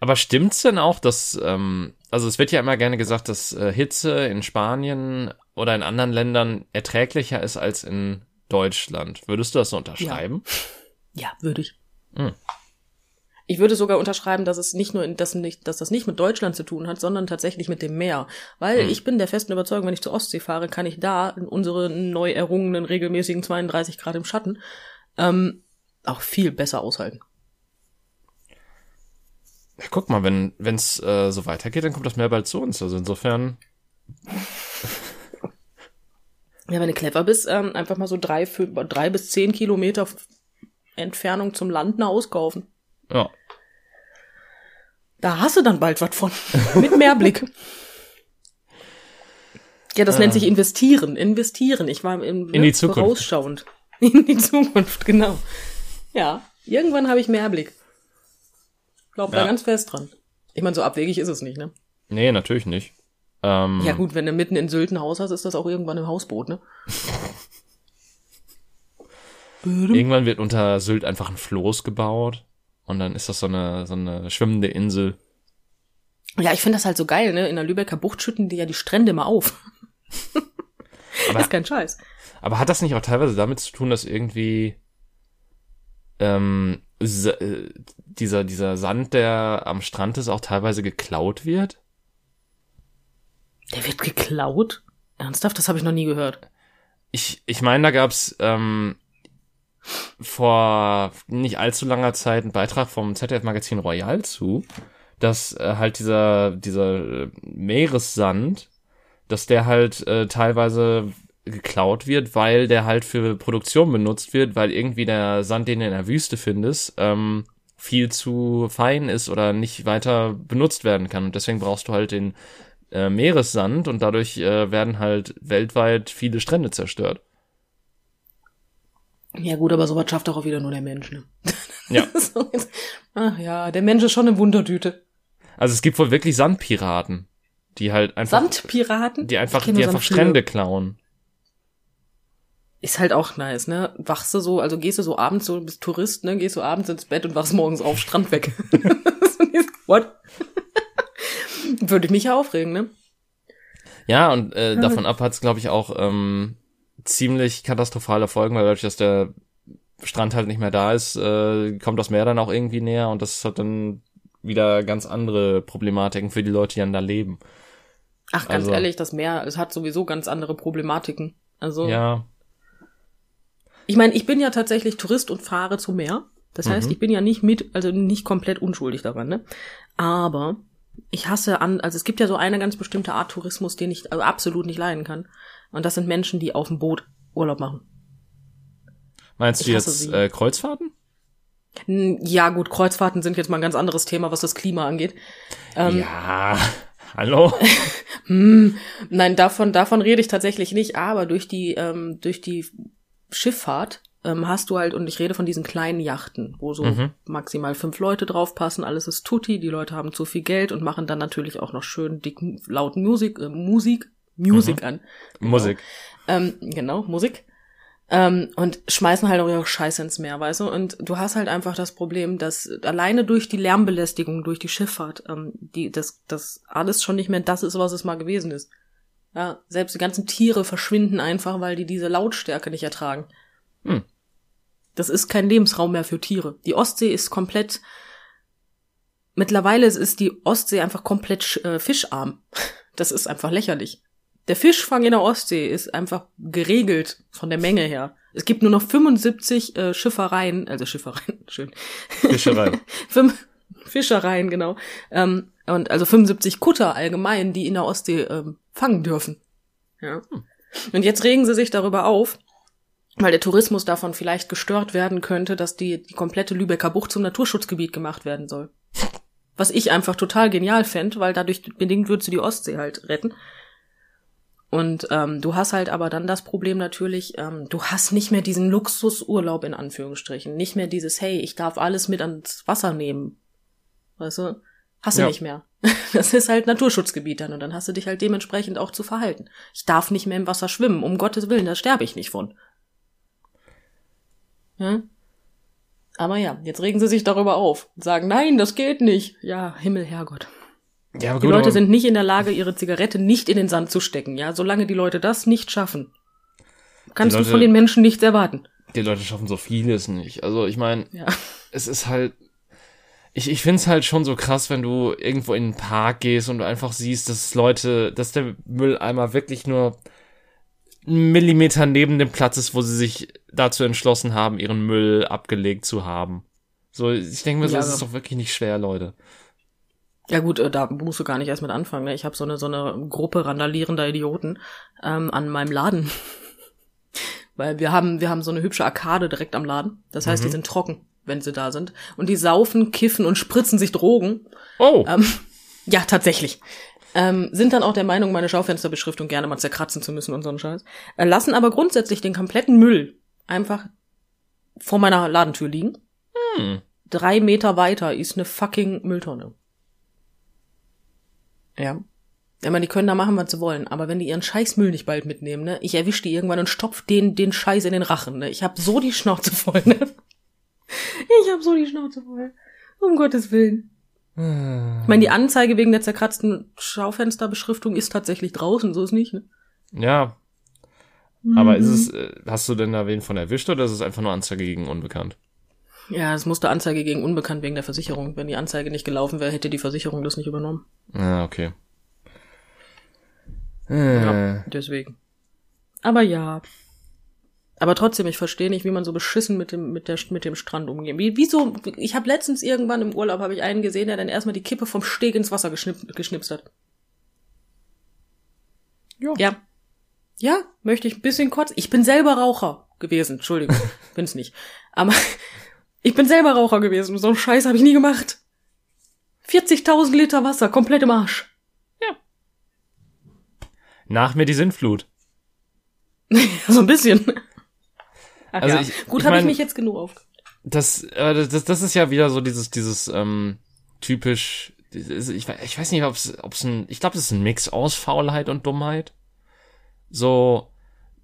Speaker 1: Aber stimmt's denn auch, dass, ähm, also es wird ja immer gerne gesagt, dass äh, Hitze in Spanien oder in anderen Ländern erträglicher ist als in Deutschland. Würdest du das so unterschreiben?
Speaker 2: Ja, ja würde ich.
Speaker 1: Mhm.
Speaker 2: Ich würde sogar unterschreiben, dass es nicht nur, dass, nicht, dass das nicht mit Deutschland zu tun hat, sondern tatsächlich mit dem Meer. Weil hm. ich bin der festen Überzeugung, wenn ich zur Ostsee fahre, kann ich da in unsere neu errungenen regelmäßigen 32 Grad im Schatten ähm, auch viel besser aushalten.
Speaker 1: Ja, guck mal, wenn es äh, so weitergeht, dann kommt das Meer bald zu uns. Also insofern. [laughs]
Speaker 2: Ja, wenn du clever bist, ähm, einfach mal so drei, fünf, drei bis zehn Kilometer Entfernung zum Land nach Haus kaufen.
Speaker 1: Ja.
Speaker 2: Da hast du dann bald was von. [laughs] Mit Mehrblick. Ja, das äh. nennt sich investieren. Investieren. Ich war im
Speaker 1: in die Zukunft.
Speaker 2: vorausschauend. [laughs] In die Zukunft, genau. Ja, irgendwann habe ich Mehrblick. Glaub ja. da ganz fest dran. Ich meine, so abwegig ist es nicht, ne?
Speaker 1: Nee, natürlich nicht.
Speaker 2: Ähm, ja gut, wenn du mitten in Sylt ein Haus hast, ist das auch irgendwann im Hausboot, ne? [laughs]
Speaker 1: irgendwann wird unter Sylt einfach ein Floß gebaut. Und dann ist das so eine, so eine schwimmende Insel.
Speaker 2: Ja, ich finde das halt so geil, ne? In der Lübecker Bucht schütten die ja die Strände immer auf. [laughs] aber, das ist kein Scheiß.
Speaker 1: Aber hat das nicht auch teilweise damit zu tun, dass irgendwie ähm, äh, dieser, dieser Sand, der am Strand ist, auch teilweise geklaut wird?
Speaker 2: Der wird geklaut? Ernsthaft? Das habe ich noch nie gehört.
Speaker 1: Ich, ich meine, da gab's ähm, vor nicht allzu langer Zeit einen Beitrag vom ZDF-Magazin Royal zu, dass äh, halt dieser, dieser äh, Meeressand, dass der halt äh, teilweise geklaut wird, weil der halt für Produktion benutzt wird, weil irgendwie der Sand, den du in der Wüste findest, ähm, viel zu fein ist oder nicht weiter benutzt werden kann. Und deswegen brauchst du halt den äh, Meeressand und dadurch äh, werden halt weltweit viele Strände zerstört.
Speaker 2: Ja gut, aber sowas schafft auch wieder nur der Mensch, ne? [laughs]
Speaker 1: Ja.
Speaker 2: Ach ja, der Mensch ist schon eine Wundertüte.
Speaker 1: Also es gibt wohl wirklich Sandpiraten, die halt einfach
Speaker 2: Sandpiraten,
Speaker 1: die einfach die einfach Strände klauen.
Speaker 2: Ist halt auch nice, ne? Wachst du so, also gehst du so abends so bist Tourist, ne? Gehst du abends ins Bett und wachst morgens auf Strand weg. [laughs] What? Würde ich mich ja aufregen, ne?
Speaker 1: Ja, und äh, davon ab hat's glaube ich auch ähm, ziemlich katastrophale Folgen, weil dadurch, dass der Strand halt nicht mehr da ist, äh, kommt das Meer dann auch irgendwie näher und das hat dann wieder ganz andere Problematiken für die Leute, die dann da leben.
Speaker 2: Ach, ganz also, ehrlich, das Meer, es hat sowieso ganz andere Problematiken. Also.
Speaker 1: Ja.
Speaker 2: Ich meine, ich bin ja tatsächlich Tourist und fahre zum Meer. Das heißt, mhm. ich bin ja nicht mit, also nicht komplett unschuldig daran, ne? Aber ich hasse an, also es gibt ja so eine ganz bestimmte Art Tourismus, den ich also absolut nicht leiden kann. Und das sind Menschen, die auf dem Boot Urlaub machen.
Speaker 1: Meinst ich du jetzt äh, Kreuzfahrten?
Speaker 2: Ja, gut, Kreuzfahrten sind jetzt mal ein ganz anderes Thema, was das Klima angeht.
Speaker 1: Ähm, ja, [laughs] hallo? [laughs]
Speaker 2: hm, nein, davon, davon rede ich tatsächlich nicht, aber durch die, ähm, durch die Schifffahrt ähm, hast du halt, und ich rede von diesen kleinen Yachten, wo so mhm. maximal fünf Leute draufpassen, alles ist tutti, die Leute haben zu viel Geld und machen dann natürlich auch noch schön dick laut Musik, äh, Musik, Musik mhm. an.
Speaker 1: Genau. Musik.
Speaker 2: Ähm, genau, Musik. Ähm, und schmeißen halt auch ihre Scheiße ins Meer, weißt du? Und du hast halt einfach das Problem, dass alleine durch die Lärmbelästigung, durch die Schifffahrt, ähm, die, das, das alles schon nicht mehr das ist, was es mal gewesen ist. Ja, selbst die ganzen Tiere verschwinden einfach, weil die diese Lautstärke nicht ertragen.
Speaker 1: Hm.
Speaker 2: Das ist kein Lebensraum mehr für Tiere. Die Ostsee ist komplett. Mittlerweile ist die Ostsee einfach komplett äh, fischarm. [laughs] Das ist einfach lächerlich. Der Fischfang in der Ostsee ist einfach geregelt von der Menge her. Es gibt nur noch 75 äh, Schiffereien, also Schiffereien, [laughs] schön.
Speaker 1: Fischereien. [laughs]
Speaker 2: Fischereien, genau. Ähm, und also 75 Kutter allgemein, die in der Ostsee ähm, fangen dürfen. Ja. Und jetzt regen sie sich darüber auf, weil der Tourismus davon vielleicht gestört werden könnte, dass die, die komplette Lübecker Bucht zum Naturschutzgebiet gemacht werden soll. Was ich einfach total genial fände, weil dadurch bedingt würdest du die Ostsee halt retten. Und ähm, du hast halt aber dann das Problem natürlich, ähm, du hast nicht mehr diesen Luxusurlaub in Anführungsstrichen. Nicht mehr dieses, hey, ich darf alles mit ans Wasser nehmen. Weißt du? Hast du
Speaker 1: Ja.
Speaker 2: nicht mehr. [laughs] Das ist halt Naturschutzgebiet dann und dann hast du dich halt dementsprechend auch zu verhalten. Ich darf nicht mehr im Wasser schwimmen, um Gottes Willen, da sterbe ich nicht von. Ja? Aber ja, jetzt regen sie sich darüber auf und sagen, nein, das geht nicht. Ja, Himmel, Herrgott.
Speaker 1: Ja,
Speaker 2: Die
Speaker 1: gut,
Speaker 2: Leute sind nicht in der Lage, ihre Zigarette nicht in den Sand zu stecken, ja. Solange die Leute das nicht schaffen, kannst
Speaker 1: Die
Speaker 2: du
Speaker 1: Leute-
Speaker 2: von den Menschen nichts erwarten.
Speaker 1: die Leute schaffen so vieles nicht. Also ich meine,
Speaker 2: Ja.
Speaker 1: es ist halt. Ich, ich find's halt schon so krass, wenn du irgendwo in den Park gehst und du einfach siehst, dass Leute, dass der Mülleimer wirklich nur einen Millimeter neben dem Platz ist, wo sie sich dazu entschlossen haben, ihren Müll abgelegt zu haben. So, ich denke mir so,
Speaker 2: Ja,
Speaker 1: es ist doch wirklich nicht schwer, Leute.
Speaker 2: Ja gut, äh, da musst du gar nicht erst mit anfangen. Ne? Ich habe so eine so eine Gruppe randalierender Idioten ähm, an meinem Laden, [laughs] weil wir haben wir haben so eine hübsche Arkade direkt am Laden. Das heißt, die sind trocken, wenn sie da sind und die saufen, kiffen und spritzen sich Drogen.
Speaker 1: Oh,
Speaker 2: Ähm, ja, tatsächlich. Ähm, sind dann auch der Meinung, meine Schaufensterbeschriftung gerne mal zerkratzen zu müssen und so einen Scheiß. Äh, lassen aber grundsätzlich den kompletten Müll einfach vor meiner Ladentür liegen.
Speaker 1: hm.
Speaker 2: Drei Meter weiter ist eine fucking Mülltonne. Ja. Ich meine, die können da machen, was sie wollen, aber wenn die ihren Scheißmüll nicht bald mitnehmen, ne, ich erwisch die irgendwann und stopf den, den Scheiß in den Rachen, ne. Ich hab so die Schnauze voll, ne. Ich hab so die Schnauze voll. Um Gottes Willen. Ich meine, die Anzeige wegen der zerkratzten Schaufensterbeschriftung ist tatsächlich draußen, so ist nicht, ne?
Speaker 1: Ja. Aber ist
Speaker 2: Mhm.
Speaker 1: es, äh, hast du denn da wen von erwischt oder ist es einfach nur Anzeige gegen Unbekannt?
Speaker 2: Ja, es musste Anzeige gegen Unbekannt wegen der Versicherung. Wenn die Anzeige nicht gelaufen wäre, hätte die Versicherung das nicht übernommen.
Speaker 1: Ah, okay. Äh,
Speaker 2: Ja, deswegen. Aber ja. Aber trotzdem, ich verstehe nicht, wie man so beschissen mit dem, mit der, mit dem Strand umgeht. Wie, wieso, ich habe letztens irgendwann im Urlaub, habe ich einen gesehen, der dann erstmal die Kippe vom Steg ins Wasser geschnipp, geschnipst hat.
Speaker 1: Ja.
Speaker 2: Ja. Ja, möchte ich ein bisschen kotzen. Ich bin selber Raucher gewesen. Entschuldigung, [laughs] bin's nicht. Aber ich bin selber Raucher gewesen. So einen Scheiß habe ich nie gemacht. 40.000 Liter Wasser, komplett im Arsch.
Speaker 1: Nach mir die Sintflut. [laughs]
Speaker 2: so ein bisschen. Ach
Speaker 1: Also
Speaker 2: ja.
Speaker 1: ich-
Speaker 2: Gut, habe ich mich jetzt genug auf.
Speaker 1: Das, äh, das, das- ist ja wieder so dieses, dieses ähm, typisch. dieses- Ich, ich weiß nicht, ob es ein, ich glaube, das ist ein Mix aus Faulheit und Dummheit. So,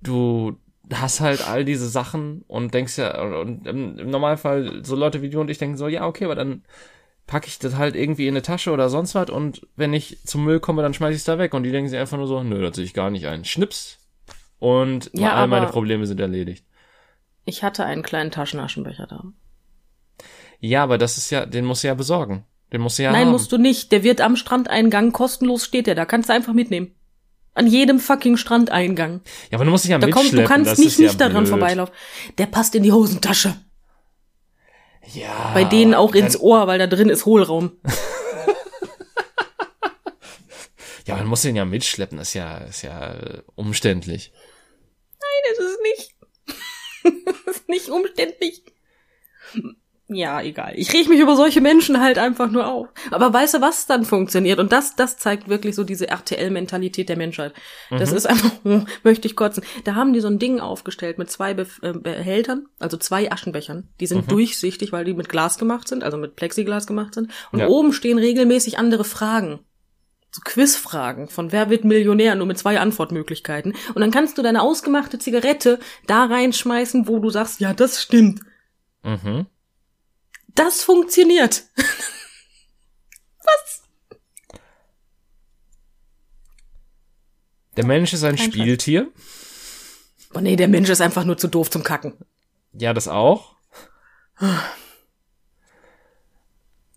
Speaker 1: du hast halt all diese Sachen und denkst ja, und im, Normalfall so Leute wie du und ich denken so, ja, okay, aber dann packe ich das halt irgendwie in eine Tasche oder sonst was und wenn ich zum Müll komme, dann schmeiß ich es da weg und die denken sich einfach nur so, nö, das sehe ich gar nicht ein. Schnips und
Speaker 2: Ja,
Speaker 1: all meine Probleme sind erledigt.
Speaker 2: Ich hatte einen kleinen Taschenaschenbecher da.
Speaker 1: Ja, aber das ist ja, den musst du ja besorgen. Den musst du ja
Speaker 2: Nein,
Speaker 1: haben.
Speaker 2: musst du nicht. Der wird am Strandeingang kostenlos steht der. Da kannst du einfach mitnehmen. An jedem fucking Strandeingang.
Speaker 1: Ja, aber du musst dich ja
Speaker 2: Da
Speaker 1: mitschleppen.
Speaker 2: du kannst
Speaker 1: das
Speaker 2: nicht
Speaker 1: ist ja
Speaker 2: nicht daran
Speaker 1: blöd.
Speaker 2: vorbeilaufen. Der passt in die Hosentasche.
Speaker 1: Ja.
Speaker 2: Bei denen auch ins Ohr, weil da drin ist Hohlraum. [laughs]
Speaker 1: Ja, man muss den ja mitschleppen. Das ist ja, ist ja äh, umständlich.
Speaker 2: Das ist nicht. [laughs] das ist nicht umständlich. Ja, egal. Ich reg mich über solche Menschen halt einfach nur auf. Aber weißt du, was dann funktioniert? Und das, das zeigt wirklich so diese RTL-Mentalität der Menschheit. Das ist einfach, hm, [laughs] möchte ich kotzen. Da haben die so ein Ding aufgestellt mit zwei Bef äh, Behältern, also zwei Aschenbechern. Die sind durchsichtig, weil die mit Glas gemacht sind, also mit Plexiglas gemacht sind. Und
Speaker 1: Ja.
Speaker 2: oben stehen regelmäßig andere Fragen. So Quizfragen von Wer wird Millionär, nur mit zwei Antwortmöglichkeiten. Und dann kannst du deine ausgemachte Zigarette da reinschmeißen, wo du sagst, ja, das stimmt.
Speaker 1: Mhm.
Speaker 2: Das funktioniert. [laughs]
Speaker 1: Der Mensch ist ein
Speaker 2: Kein
Speaker 1: Spieltier.
Speaker 2: Oh nee, der Mensch ist einfach nur zu doof zum Kacken.
Speaker 1: Ja, das auch.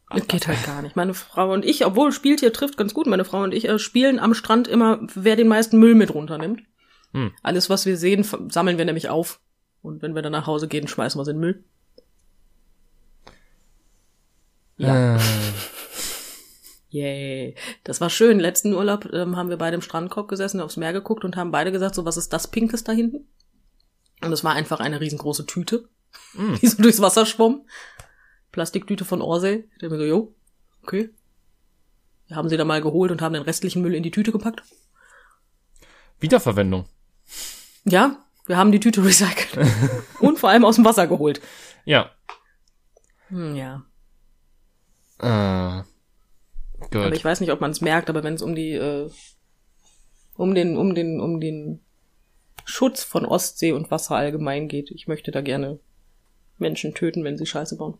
Speaker 2: Das geht halt gar nicht. Meine Frau und ich, obwohl Spieltier trifft ganz gut, meine Frau und ich äh, spielen am Strand immer, wer den meisten Müll mit runternimmt.
Speaker 1: Hm.
Speaker 2: Alles, was wir sehen, sammeln wir nämlich auf. Und wenn wir dann nach Hause gehen, schmeißen wir es in den Müll. Ja.
Speaker 1: Äh, [laughs]
Speaker 2: Yay. Das war schön. Letzten Urlaub ähm, haben wir beide im Strandkorb gesessen, aufs Meer geguckt und haben beide gesagt, so, was ist das Pinkes da hinten? Und es war einfach eine riesengroße Tüte,
Speaker 1: Mm.
Speaker 2: die so durchs Wasser schwamm. Plastiktüte von Orsay. Der mir so, jo, okay. Wir haben sie dann mal geholt und haben den restlichen Müll in die Tüte gepackt.
Speaker 1: Wiederverwendung.
Speaker 2: Ja, wir haben die Tüte [laughs] recycelt. und vor allem aus dem Wasser geholt.
Speaker 1: Ja.
Speaker 2: Hm, ja.
Speaker 1: Äh,
Speaker 2: Aber
Speaker 1: gut.
Speaker 2: ich weiß nicht, ob man es merkt, aber wenn es um die, äh, um den, um den, um den Schutz von Ostsee und Wasser allgemein geht, ich möchte da gerne Menschen töten, wenn sie Scheiße bauen.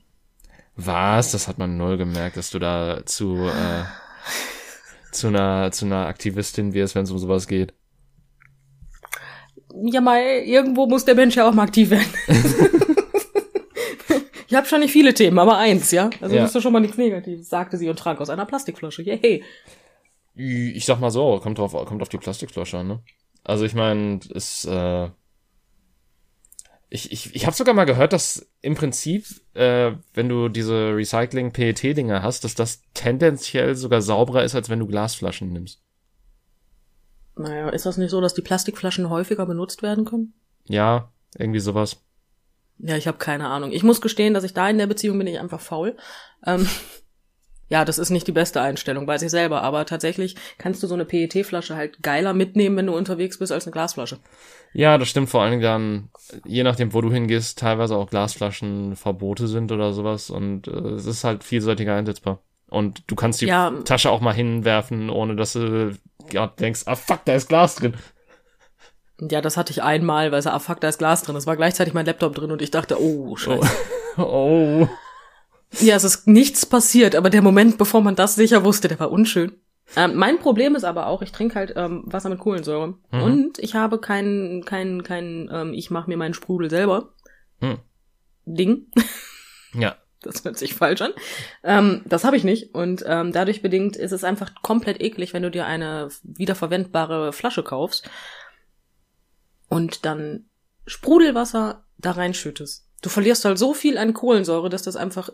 Speaker 1: Was? Das hat man null gemerkt, dass du da zu, äh, zu einer, zu einer Aktivistin wirst, wenn es um sowas geht.
Speaker 2: Ja, mal, irgendwo muss der Mensch ja auch mal aktiv werden. [laughs] ich habe schon nicht viele Themen, aber eins, ja? Also
Speaker 1: Ja.
Speaker 2: das ist schon mal nichts Negatives, sagte sie und trank aus einer Plastikflasche. Yay.
Speaker 1: Ich sag mal so, kommt drauf, kommt auf die Plastikflasche an, ne? Also ich meine, es, äh, ich, ich, ich habe sogar mal gehört, dass im Prinzip, äh, wenn du diese Recycling-PET-Dinger hast, dass das tendenziell sogar sauberer ist, als wenn du Glasflaschen nimmst.
Speaker 2: Naja, ist das nicht so, dass die Plastikflaschen häufiger benutzt werden können?
Speaker 1: Ja, irgendwie sowas.
Speaker 2: Ja, ich habe keine Ahnung. Ich muss gestehen, dass ich da in der Beziehung bin ich einfach faul. Ähm, [laughs] ja, das ist nicht die beste Einstellung, weiß ich selber. Aber tatsächlich kannst du so eine PET-Flasche halt geiler mitnehmen, wenn du unterwegs bist, als eine Glasflasche.
Speaker 1: Ja, das stimmt vor allen Dingen dann, je nachdem, wo du hingehst, teilweise auch Glasflaschen Verbote sind oder sowas und äh, es ist halt vielseitiger einsetzbar. Und du kannst die
Speaker 2: Ja.
Speaker 1: Tasche auch mal hinwerfen, ohne dass du ja, denkst, ah fuck, da ist Glas drin.
Speaker 2: Ja, das hatte ich einmal, weil so, ah fuck, da ist Glas drin. Es war gleichzeitig mein Laptop drin und ich dachte, oh, scheiße.
Speaker 1: Oh. [laughs] oh.
Speaker 2: Ja, es ist nichts passiert, aber der Moment, bevor man das sicher wusste, der war unschön. Ähm, mein Problem ist aber auch, ich trinke halt ähm, Wasser mit Kohlensäure.
Speaker 1: Mhm.
Speaker 2: Und ich habe kein, kein, kein, ähm, ich mache mir meinen Sprudel selber.
Speaker 1: Hm.
Speaker 2: Ding.
Speaker 1: Ja. [laughs]
Speaker 2: Das hört sich falsch an. Ähm, das habe ich nicht. Und ähm, dadurch bedingt ist es einfach komplett eklig, wenn du dir eine wiederverwendbare Flasche kaufst und dann Sprudelwasser da reinschüttest. Du verlierst halt so viel an Kohlensäure, dass das einfach,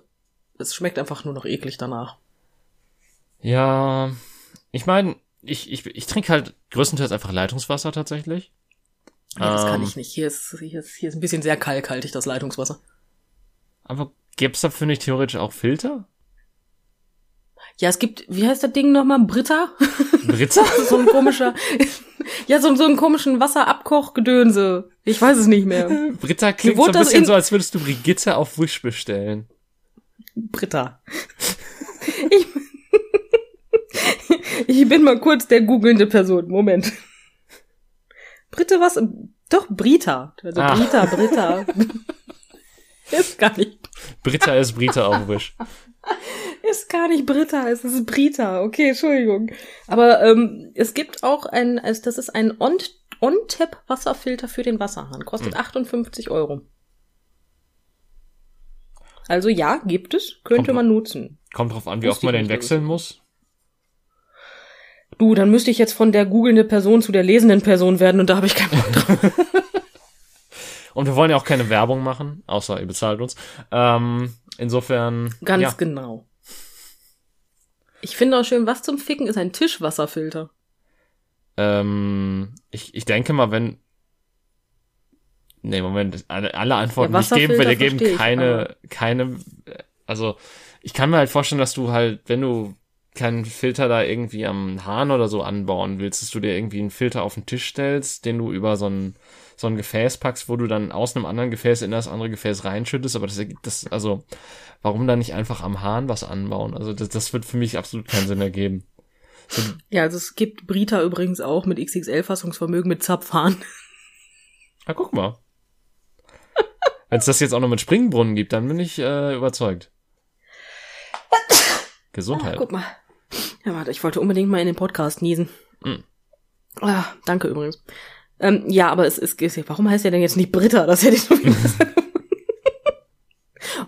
Speaker 2: es schmeckt einfach nur noch eklig danach.
Speaker 1: Ja, ich meine, ich, ich, ich trinke halt größtenteils einfach Leitungswasser tatsächlich.
Speaker 2: Ja, das kann
Speaker 1: Ähm.
Speaker 2: ich nicht. Hier ist, hier ist, hier ist ein bisschen sehr kalkhaltig, das Leitungswasser.
Speaker 1: Aber gibt's dafür nicht theoretisch auch Filter?
Speaker 2: Ja, es gibt, wie heißt das Ding nochmal? Britta?
Speaker 1: Britzer? [laughs]
Speaker 2: so ein komischer, ja, so, so einen komischen Wasserabkochgedönse. Ich weiß es nicht mehr.
Speaker 1: Britta klingt so ein bisschen so, als würdest du Brigitte auf Wish bestellen.
Speaker 2: Britta. Ich, ich bin mal kurz der googelnde Person. Moment. Britte was? Doch, Brita. Also
Speaker 1: Ah.
Speaker 2: Brita, Britta. [laughs] ist gar nicht,
Speaker 1: Britta ist Brita auf Wish.
Speaker 2: Ist gar nicht Britta, es ist Brita. Okay, Entschuldigung. Aber ähm, es gibt auch ein, also das ist ein On- On-Tap-Wasserfilter für den Wasserhahn. Kostet 58 Euro. Also ja, gibt es, könnte
Speaker 1: Kommt
Speaker 2: man nutzen.
Speaker 1: Kommt drauf an, wie oft man den wechseln muss.
Speaker 2: Du, dann müsste ich jetzt von der googelnde Person zu der lesenden Person werden und da habe ich keinen Bock drauf. [laughs]
Speaker 1: Und wir wollen ja auch keine Werbung machen, außer ihr bezahlt uns. Ähm, insofern.
Speaker 2: Ganz
Speaker 1: ja.
Speaker 2: genau. Ich finde auch schön, was zum Ficken ist ein Tischwasserfilter.
Speaker 1: Ähm, ich, ich denke mal, wenn. Nee, Moment, alle, alle Antworten,
Speaker 2: Ja,
Speaker 1: die ich geben will, geben
Speaker 2: verstehe ich,
Speaker 1: keine, keine, also, ich kann mir halt vorstellen, dass du halt, wenn du keinen Filter da irgendwie am Hahn oder so anbauen willst, dass du dir irgendwie einen Filter auf den Tisch stellst, den du über so ein, so ein Gefäß packst, wo du dann aus einem anderen Gefäß in das andere Gefäß reinschüttest, aber das ergibt das, also, warum dann nicht einfach am Hahn was anbauen? Also, das, das wird für mich absolut keinen Sinn ergeben. So,
Speaker 2: Ja, also es gibt Brita übrigens auch mit XXL-Fassungsvermögen mit Zapfhahn.
Speaker 1: Ah, guck mal. Wenn es das jetzt auch noch mit Springbrunnen gibt, dann bin ich äh, überzeugt. Gesundheit.
Speaker 2: Ah, guck mal. Ja, warte, ich wollte unbedingt mal in den Podcast niesen.
Speaker 1: Mm.
Speaker 2: Ah, danke übrigens. Ähm, ja, aber es ist, warum heißt der denn jetzt nicht Britta? Das hätte ich so [laughs]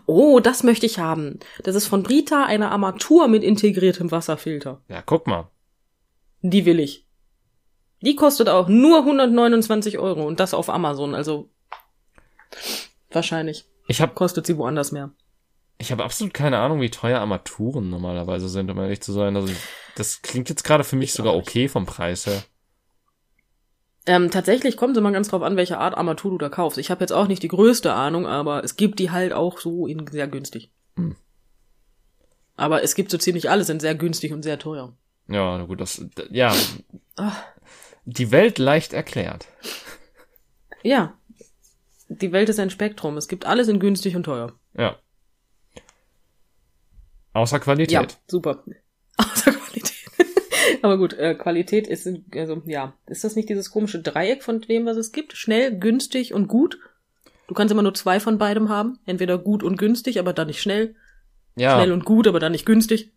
Speaker 2: Oh, das möchte ich haben. Das ist von Brita eine Armatur mit integriertem Wasserfilter.
Speaker 1: Ja, guck mal.
Speaker 2: Die will ich. Die kostet auch nur 129 Euro und das auf Amazon, also wahrscheinlich.
Speaker 1: Ich habe
Speaker 2: Kostet sie woanders mehr.
Speaker 1: ich habe absolut keine Ahnung, wie teuer Armaturen normalerweise sind, um ehrlich zu sein. Also das klingt jetzt gerade für mich
Speaker 2: Ich
Speaker 1: sogar okay vom Preis her.
Speaker 2: Ähm, tatsächlich kommt es immer ganz drauf an, welche Art Armatur du da kaufst. Ich habe jetzt auch nicht die größte Ahnung, aber es gibt die halt auch so in sehr günstig.
Speaker 1: Hm.
Speaker 2: Aber es gibt so ziemlich alles in sehr günstig und sehr teuer.
Speaker 1: Ja, na gut, das ja,
Speaker 2: Ah,
Speaker 1: die Welt leicht erklärt.
Speaker 2: ja. Die Welt ist ein Spektrum. Es gibt alles in günstig und teuer.
Speaker 1: Ja. Außer Qualität.
Speaker 2: Ja, super. [laughs] Aber gut, äh, Qualität ist, also ja, ist das nicht dieses komische Dreieck von dem, was es gibt? Schnell, günstig und gut? Du kannst immer nur zwei von beidem haben. Entweder gut und günstig, aber dann nicht schnell.
Speaker 1: Ja,
Speaker 2: Schnell und gut, aber dann nicht günstig.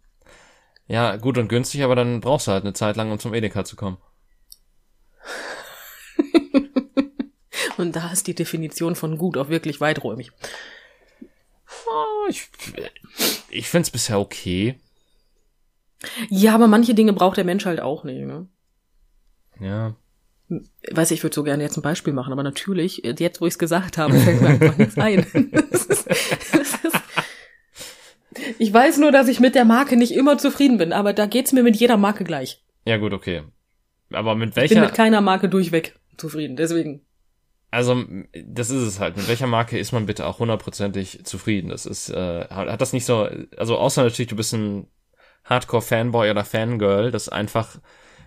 Speaker 1: ja, gut und günstig, aber dann brauchst du halt eine Zeit lang, um zum Edeka zu kommen. [laughs]
Speaker 2: Und da ist die Definition von gut auch wirklich weiträumig.
Speaker 1: Oh, ich ich find's bisher okay.
Speaker 2: Ja, aber manche Dinge braucht der Mensch halt auch nicht, ne?
Speaker 1: Ja.
Speaker 2: Weiß ich, ich würde so gerne jetzt ein Beispiel machen, aber natürlich, jetzt wo ich es gesagt habe, fällt mir einfach nichts ein. [laughs] Das ist, das ist, ich weiß nur, dass ich mit der Marke nicht immer zufrieden bin, aber da geht's mir mit jeder Marke gleich.
Speaker 1: Ja, gut, okay. Aber mit
Speaker 2: Ich bin
Speaker 1: welcher,
Speaker 2: mit keiner Marke durchweg zufrieden, deswegen.
Speaker 1: also das ist es halt. Mit welcher Marke ist man bitte auch hundertprozentig zufrieden? Das ist, äh, hat hat das nicht so, also außer natürlich, du bist ein Hardcore-Fanboy oder Fangirl, das einfach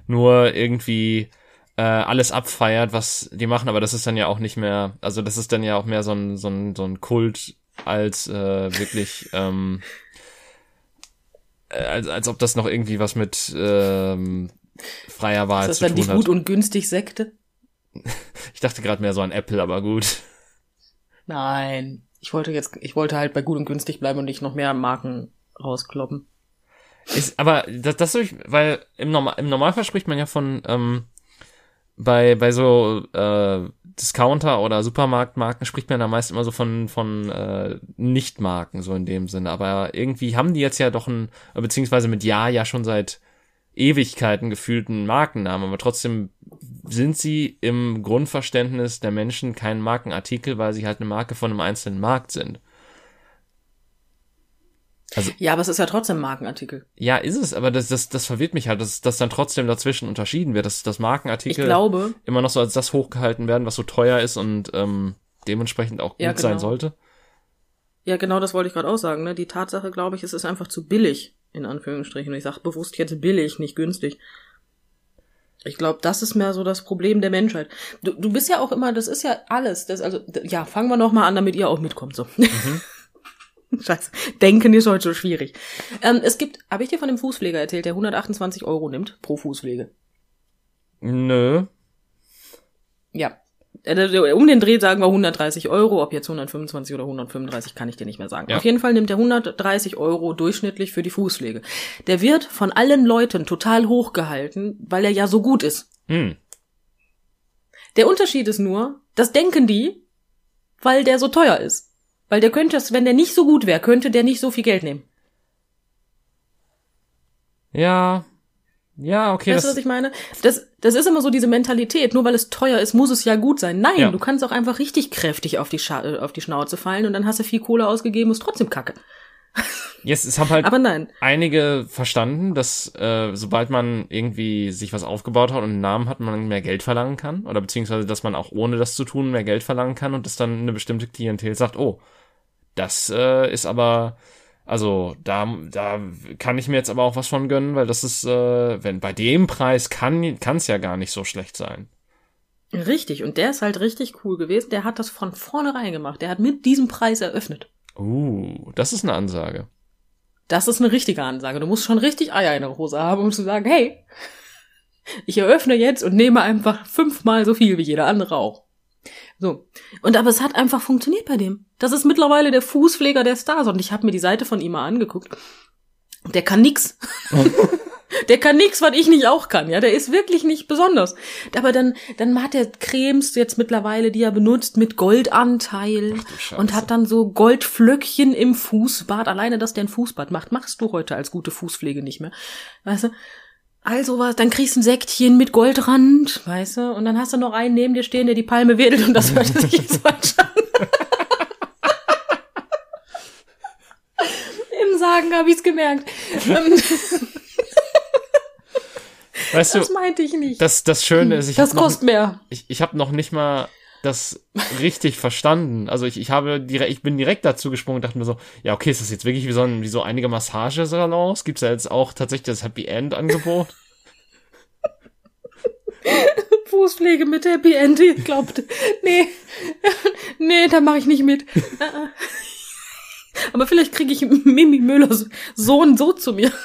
Speaker 1: nur irgendwie äh, alles abfeiert, was die machen, aber das ist dann ja auch nicht mehr, also das ist dann ja auch mehr so ein, so ein, so ein Kult als äh, wirklich, ähm, äh, als, als ob das noch irgendwie was mit ähm, freier Wahl
Speaker 2: Ist das
Speaker 1: zu
Speaker 2: dann die
Speaker 1: tun hat.
Speaker 2: gut und günstig Sekte? [laughs]
Speaker 1: Ich dachte gerade mehr so an Apple, aber gut.
Speaker 2: Nein. Ich wollte jetzt, ich wollte halt bei gut und günstig bleiben und nicht noch mehr Marken rauskloppen.
Speaker 1: Ist, aber das, das durch, weil im, Normal, im Normalfall spricht man ja von ähm, bei bei so äh, Discounter oder Supermarktmarken spricht man da meist immer so von von äh, Nichtmarken so in dem Sinne. Aber irgendwie haben die jetzt ja doch ein beziehungsweise mit Ja ja schon seit Ewigkeiten gefühlten Markennamen, aber trotzdem sind sie im Grundverständnis der Menschen kein Markenartikel, weil sie halt eine Marke von einem einzelnen Markt sind.
Speaker 2: Ja, aber es ist ja trotzdem Markenartikel.
Speaker 1: Ja, ist es, aber das, das, das verwirrt mich halt, dass das dann trotzdem dazwischen unterschieden wird, dass das
Speaker 2: Ich
Speaker 1: Markenartikel
Speaker 2: glaube,
Speaker 1: immer noch so als das hochgehalten werden, was so teuer ist und ähm, dementsprechend auch gut
Speaker 2: Ja,
Speaker 1: sein
Speaker 2: genau.
Speaker 1: sollte.
Speaker 2: ja genau das wollte ich gerade auch sagen, ne? Die Tatsache, glaube ich, es ist einfach zu billig, in Anführungsstrichen. Und ich sage bewusst jetzt billig, nicht günstig. Ich glaube, das ist mehr so das Problem der Menschheit. Du, du bist ja auch immer, das ist ja alles. Das, also, ja, fangen wir noch mal an, damit ihr auch mitkommt. So. [laughs] [laughs] Scheiße. Denken ist heute so schwierig. Ähm, es gibt, habe ich dir von dem Fußpfleger erzählt, der 128 Euro nimmt pro Fußpflege?
Speaker 1: Nö.
Speaker 2: Ja. Äh, Um den Dreh sagen wir 130 Euro, ob jetzt 125 oder 135, kann ich dir nicht mehr sagen.
Speaker 1: Ja.
Speaker 2: Auf jeden Fall nimmt er 130 Euro durchschnittlich für die Fußpflege. Der wird von allen Leuten total hochgehalten, weil er ja so gut ist.
Speaker 1: Hm.
Speaker 2: Der Unterschied ist nur, das denken die, weil der so teuer ist. Weil der könnte es, wenn der nicht so gut wäre, könnte der nicht so viel Geld nehmen.
Speaker 1: Ja. Ja, okay.
Speaker 2: weißt du, was ich meine? Das, das ist immer so diese Mentalität. Nur weil es teuer ist, muss es ja gut sein. Nein,
Speaker 1: Ja.
Speaker 2: du kannst auch einfach richtig kräftig auf die, Scha auf die Schnauze fallen und dann hast du viel Kohle ausgegeben, ist trotzdem kacke. [laughs]
Speaker 1: jetzt es haben halt
Speaker 2: Aber nein.
Speaker 1: einige verstanden, dass äh, sobald man irgendwie sich was aufgebaut hat und einen Namen hat, man mehr Geld verlangen kann. Oder beziehungsweise, dass man auch ohne das zu tun mehr Geld verlangen kann und dass dann eine bestimmte Klientel sagt, oh, das äh, ist aber, also da, da kann ich mir jetzt aber auch was von gönnen, weil das ist, äh, wenn bei dem Preis kann kann es ja gar nicht so schlecht sein.
Speaker 2: Richtig. Und der ist halt richtig cool gewesen. Der hat das von vornherein gemacht. Der hat mit diesem Preis eröffnet.
Speaker 1: Uh, das ist eine Ansage.
Speaker 2: Das ist eine richtige Ansage. Du musst schon richtig Eier in der Hose haben, um zu sagen, hey, ich eröffne jetzt und nehme einfach fünfmal so viel wie jeder andere auch. So. Und aber es hat einfach funktioniert bei dem. Das ist mittlerweile der Fußpfleger der Stars und ich habe mir die Seite von ihm mal angeguckt. Der kann nix. [laughs] Der kann nichts, was ich nicht auch kann, ja. Der ist wirklich nicht besonders. Aber dann, dann hat er Cremes jetzt mittlerweile, die er benutzt, mit Goldanteil und hat dann so Goldflöckchen im Fußbad. Alleine, dass der ein Fußbad macht, machst du heute als gute Fußpflege nicht mehr. Weißt du? Also was, dann kriegst du ein Säckchen mit Goldrand, weißt du? Und dann hast du noch einen neben dir stehen, der die Palme wedelt und das hört sich jetzt falsch an. [laughs] Im Sagen habe ich's gemerkt. Ähm,
Speaker 1: Weißt
Speaker 2: Das
Speaker 1: du,
Speaker 2: meinte ich nicht.
Speaker 1: das, das Schöne ist, ich
Speaker 2: das
Speaker 1: habe noch,
Speaker 2: kostet mehr.
Speaker 1: ich, ich hab noch nicht mal das richtig verstanden. Also ich, ich habe direkt, ich bin direkt dazu gesprungen und dachte mir so, ja, okay, ist das jetzt wirklich wie so, ein, wie so einige Massagesalons? Gibt's da jetzt auch tatsächlich das Happy End Angebot? [laughs]
Speaker 2: Fußpflege mit Happy End, ihr glaubt. Nee, [laughs] nee, da mache ich nicht mit. Aber vielleicht kriege ich Mimi Müllers Sohn so zu mir. [laughs]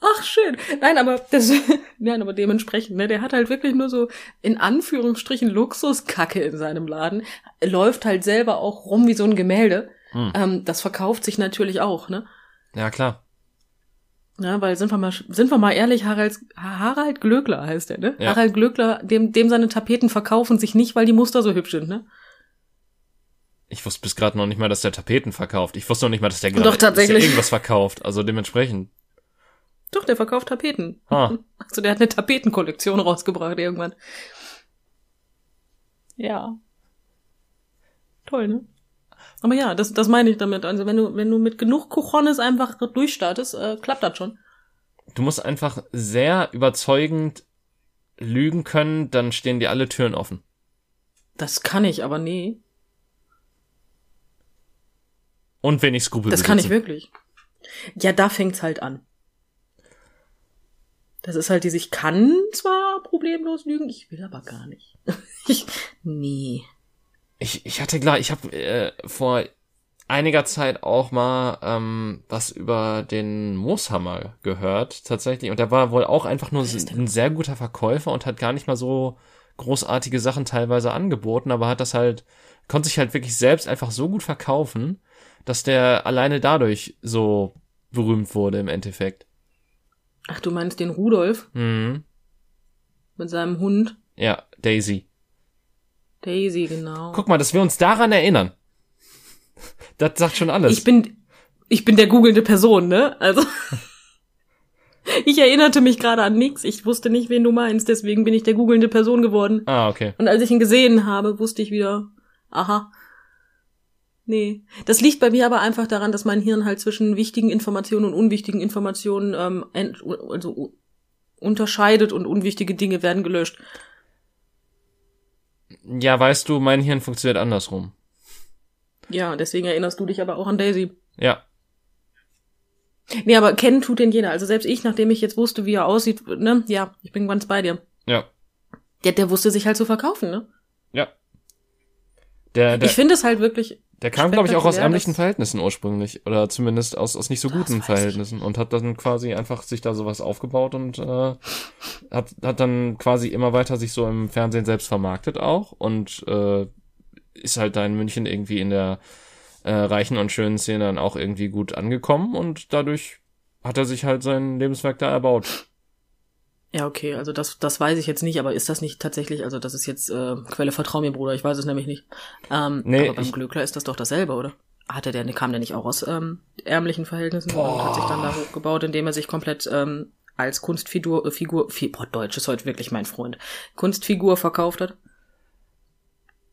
Speaker 2: Ach, schön. Nein, aber das, [laughs] nein, aber dementsprechend, ne, der hat halt wirklich nur so in Anführungsstrichen Luxuskacke in seinem Laden. Läuft halt selber auch rum wie so ein Gemälde.
Speaker 1: Hm.
Speaker 2: Ähm, das verkauft sich natürlich auch, ne?
Speaker 1: ja, klar.
Speaker 2: Ja, weil sind wir mal, sind wir mal ehrlich, Harald, Harald Glöckler heißt der, ne?
Speaker 1: Ja.
Speaker 2: Harald Glöckler, dem, dem seine Tapeten verkaufen sich nicht, weil die Muster so hübsch sind, ne?
Speaker 1: Ich wusste bis gerade noch nicht mal, dass der Tapeten verkauft. Ich wusste noch nicht mal, dass der gerade irgendwas verkauft. Also dementsprechend.
Speaker 2: Doch, der verkauft Tapeten.
Speaker 1: Ah. [laughs]
Speaker 2: Also der hat eine Tapetenkollektion rausgebracht irgendwann. Ja. Toll, ne? Aber ja, das, das meine ich damit. Also wenn du, wenn du mit genug Cojones einfach durchstartest, äh, klappt das schon.
Speaker 1: Du musst einfach sehr überzeugend lügen können, dann stehen dir alle Türen offen.
Speaker 2: Das kann ich, aber nee.
Speaker 1: Und wenig Skrupel
Speaker 2: Das kann ich
Speaker 1: besitzen.
Speaker 2: wirklich. Ja, da fängt's halt an. Das ist halt dieses, ich kann zwar problemlos lügen, ich will aber gar nicht. [laughs] ich, nee.
Speaker 1: Ich, ich hatte klar, ich habe äh, vor einiger Zeit auch mal ähm, was über den Mooshammer gehört, tatsächlich. Und der war wohl auch einfach nur ein sehr guter Verkäufer und hat gar nicht mal so großartige Sachen teilweise angeboten, aber hat das halt, konnte sich halt wirklich selbst einfach so gut verkaufen, dass der alleine dadurch so berühmt wurde im Endeffekt.
Speaker 2: Ach, du meinst den Rudolf
Speaker 1: Mhm.
Speaker 2: mit seinem Hund?
Speaker 1: Ja, Daisy.
Speaker 2: Daisy, genau.
Speaker 1: Guck mal, dass wir uns daran erinnern. Das sagt schon alles.
Speaker 2: Ich bin, ich bin der googelnde Person, ne? Also. [laughs] ich erinnerte mich gerade an nix. Ich wusste nicht, wen du meinst. Deswegen bin ich der googelnde Person geworden.
Speaker 1: ah, okay.
Speaker 2: Und als ich ihn gesehen habe, wusste ich wieder, aha. Nee. Das liegt bei mir aber einfach daran, dass mein Hirn halt zwischen wichtigen Informationen und unwichtigen Informationen ähm, also unterscheidet und unwichtige Dinge werden gelöscht.
Speaker 1: Ja, weißt du, mein Hirn funktioniert andersrum.
Speaker 2: Ja, deswegen erinnerst du dich aber auch an Daisy.
Speaker 1: Ja.
Speaker 2: Nee, aber kennen tut den jeder. Also selbst ich, nachdem ich jetzt wusste, wie er aussieht, ne, ja, ich bin ganz bei dir.
Speaker 1: Ja.
Speaker 2: Der, der wusste sich halt zu verkaufen, ne?
Speaker 1: Ja. Der, der,
Speaker 2: ich finde es halt wirklich,
Speaker 1: der kam, glaube ich, auch aus ärmlichen Verhältnissen ursprünglich. Oder zumindest aus, aus nicht so guten Verhältnissen. Und hat dann quasi einfach sich da sowas aufgebaut und äh, hat, hat dann quasi immer weiter sich so im Fernsehen selbst vermarktet auch. Und äh, ist halt da in München irgendwie in der äh, reichen und schönen Szene dann auch irgendwie gut angekommen. Und dadurch hat er sich halt sein Lebenswerk da erbaut.
Speaker 2: Ja, okay, also das, das weiß ich jetzt nicht, aber ist das nicht tatsächlich, also das ist jetzt äh, Quelle Vertrau mir, Bruder, ich weiß es nämlich nicht. Ähm,
Speaker 1: Nee,
Speaker 2: aber beim
Speaker 1: ich-
Speaker 2: Glöckler ist das doch dasselbe, oder? Hatte der, kam der nicht auch aus ähm, ärmlichen Verhältnissen und hat sich dann da hochgebaut, indem er sich komplett ähm, als Kunstfigur, äh, Figur, Fi boah, Deutsch ist heute wirklich mein Freund, Kunstfigur verkauft hat?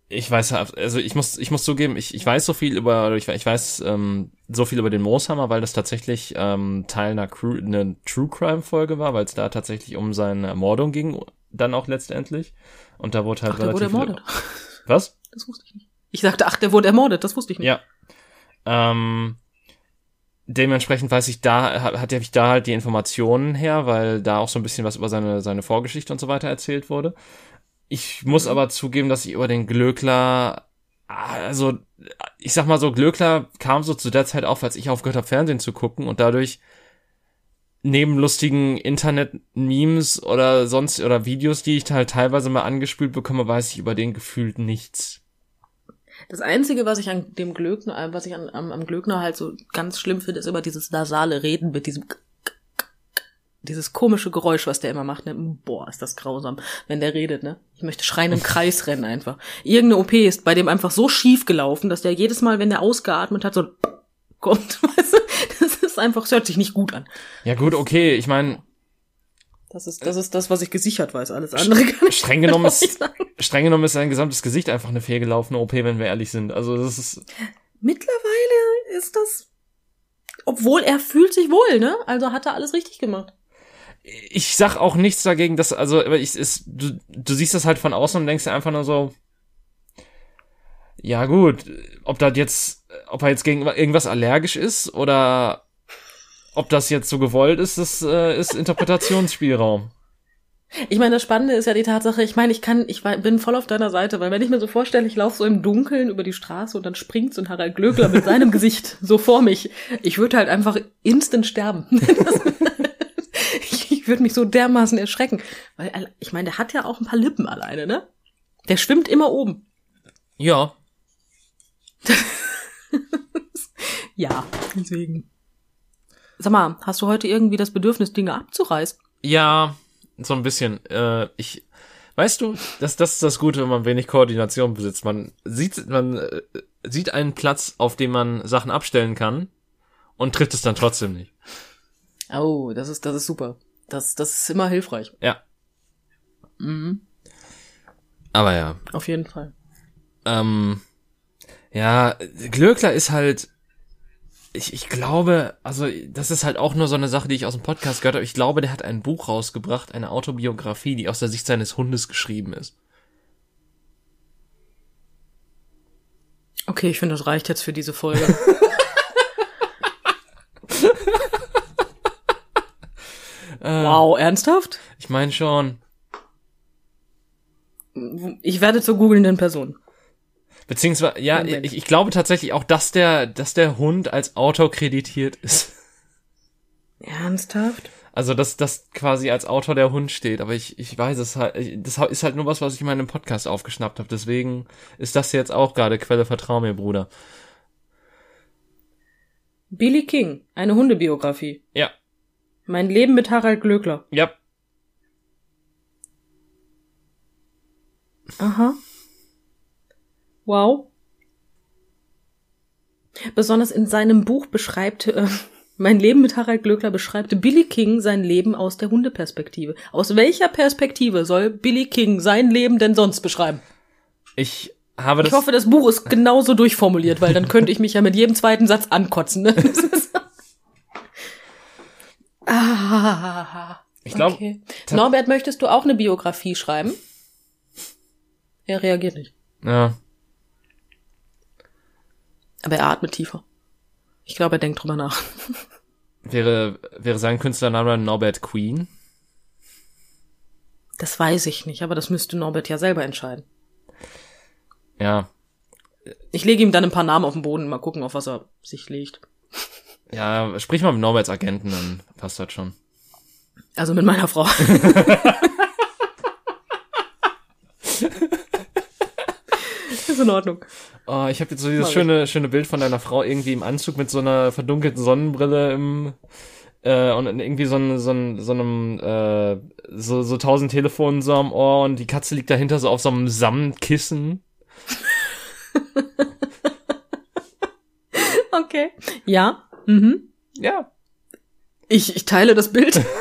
Speaker 1: Ich weiß, also ich muss, ich muss zugeben, ich, ich weiß so viel über, ich, ich weiß ähm, so viel über den Mooshammer, weil das tatsächlich ähm, Teil einer, Crew, einer True Crime Folge war, weil es da tatsächlich um seine Ermordung ging, dann auch letztendlich. Und da wurde halt
Speaker 2: Ach, der wurde ermordet. [laughs]
Speaker 1: Was?
Speaker 2: Das wusste ich nicht. Ich sagte, ach, der wurde ermordet, das wusste ich nicht.
Speaker 1: Ja. Ähm, dementsprechend weiß ich da, hat, hat ich da halt die Informationen her, weil da auch so ein bisschen was über seine, seine Vorgeschichte und so weiter erzählt wurde. Ich muss aber zugeben, dass ich über den Glöckler, also ich sag mal so, Glöckler kam so zu der Zeit auf, als ich aufgehört habe, Fernsehen zu gucken und dadurch neben lustigen Internet-Memes oder sonst oder Videos, die ich halt teilweise mal angespült bekomme, weiß ich über den gefühlt nichts.
Speaker 2: Das Einzige, was ich an dem Glöckner, was ich an, am, am Glöckner halt so ganz schlimm finde, ist immer dieses nasale Reden mit diesem dieses komische Geräusch, was der immer macht, ne? Boah, ist das grausam, wenn der redet, ne? Ich möchte schreien im Kreis rennen einfach. Irgendeine OP ist bei dem einfach so schief gelaufen, dass der jedes Mal, wenn der ausgeatmet hat, so [laughs] kommt, weißt du? Das ist einfach, das hört sich nicht gut an.
Speaker 1: Ja gut, okay, ich meine,
Speaker 2: Das ist, das ist das, was ich gesichert weiß. Alles andere kann ich
Speaker 1: streng genommen [laughs] ist, streng genommen ist sein gesamtes Gesicht einfach eine fehlgelaufene OP, wenn wir ehrlich sind. Also das ist,
Speaker 2: Mittlerweile ist das, obwohl er fühlt sich wohl, ne? Also hat er alles richtig gemacht.
Speaker 1: Ich sag auch nichts dagegen, dass, also, aber ich, ist, du, du siehst das halt von außen und denkst dir einfach nur so, ja gut, ob das jetzt, ob er jetzt gegen irgendwas allergisch ist oder ob das jetzt so gewollt ist, das äh, ist Interpretationsspielraum.
Speaker 2: Ich meine, das Spannende ist ja die Tatsache, ich meine, ich kann, ich bin voll auf deiner Seite, weil wenn ich mir so vorstelle, ich laufe so im Dunkeln über die Straße und dann springt so ein Harald Glöckler mit seinem Gesicht so vor mich, ich würde halt einfach instant sterben. [laughs] Ich würde mich so dermaßen erschrecken. Weil, ich meine, der hat ja auch ein paar Lippen alleine, ne? Der schwimmt immer oben.
Speaker 1: Ja. [laughs]
Speaker 2: Ja, deswegen. Sag mal, hast du heute irgendwie das Bedürfnis, Dinge abzureißen?
Speaker 1: Ja, so ein bisschen. Äh, ich, weißt du, das, das ist das Gute, wenn man wenig Koordination besitzt. Man sieht, man äh, sieht einen Platz, auf dem man Sachen abstellen kann und trifft es dann trotzdem nicht.
Speaker 2: Oh, das ist, das ist super. Das, das ist immer hilfreich.
Speaker 1: Ja.
Speaker 2: Mhm,
Speaker 1: Aber ja.
Speaker 2: auf jeden Fall.
Speaker 1: Ähm, ja, Glöckler ist halt, ich, ich glaube, also das ist halt auch nur so eine Sache, die ich aus dem Podcast gehört habe. Ich glaube, der hat ein Buch rausgebracht, eine Autobiografie, die aus der Sicht seines Hundes geschrieben ist.
Speaker 2: Okay, ich finde, das reicht jetzt für diese Folge. [laughs] wow, ernsthaft?
Speaker 1: Ich meine schon.
Speaker 2: Ich werde zur googelnden Person.
Speaker 1: Beziehungsweise, ja, ich, ich glaube tatsächlich auch, dass der, dass der Hund als Autor kreditiert ist.
Speaker 2: Ernsthaft?
Speaker 1: Also, dass das quasi als Autor der Hund steht, aber ich, ich weiß es halt, ich- das ist halt nur was, was ich in meinem Podcast aufgeschnappt habe. Deswegen ist das jetzt auch gerade Quelle, vertrau mir, Bruder.
Speaker 2: Billy King, eine Hundebiografie.
Speaker 1: Ja,
Speaker 2: Mein Leben mit Harald Glöckler.
Speaker 1: ja.
Speaker 2: Aha. Wow. Besonders in seinem Buch beschreibt, äh, mein Leben mit Harald Glöckler beschreibt Billy King sein Leben aus der Hundeperspektive. Aus welcher Perspektive soll Billy King sein Leben denn sonst beschreiben?
Speaker 1: Ich habe das.
Speaker 2: Ich hoffe, das Buch ist [laughs] genauso durchformuliert, weil dann könnte ich mich ja mit jedem zweiten Satz ankotzen. Ne? [laughs] Ah,
Speaker 1: Ich glaub,
Speaker 2: okay. Norbert, möchtest du auch eine Biografie schreiben? Er reagiert nicht.
Speaker 1: ja.
Speaker 2: Aber er atmet tiefer. Ich glaube, er denkt drüber nach. [laughs]
Speaker 1: Wäre, wäre sein Künstlername Norbert Queen?
Speaker 2: Das weiß ich nicht, aber das müsste Norbert ja selber entscheiden.
Speaker 1: Ja.
Speaker 2: Ich lege ihm dann ein paar Namen auf den Boden, mal gucken, auf was er sich legt. [laughs]
Speaker 1: Ja, sprich mal mit Norberts Agenten, dann passt das schon.
Speaker 2: Also mit meiner Frau. [laughs] ist in Ordnung.
Speaker 1: Oh, ich habe jetzt so dieses
Speaker 2: Mach ich.
Speaker 1: schöne, schöne Bild von deiner Frau irgendwie im Anzug mit so einer verdunkelten Sonnenbrille im äh, und irgendwie so, ein, so, ein, so einem äh, so, so tausend Telefonen so am Ohr und die Katze liegt dahinter so auf so einem Samtkissen. [laughs]
Speaker 2: Okay. Ja. Mhm.
Speaker 1: Ja.
Speaker 2: Ich, ich teile das Bild. [laughs]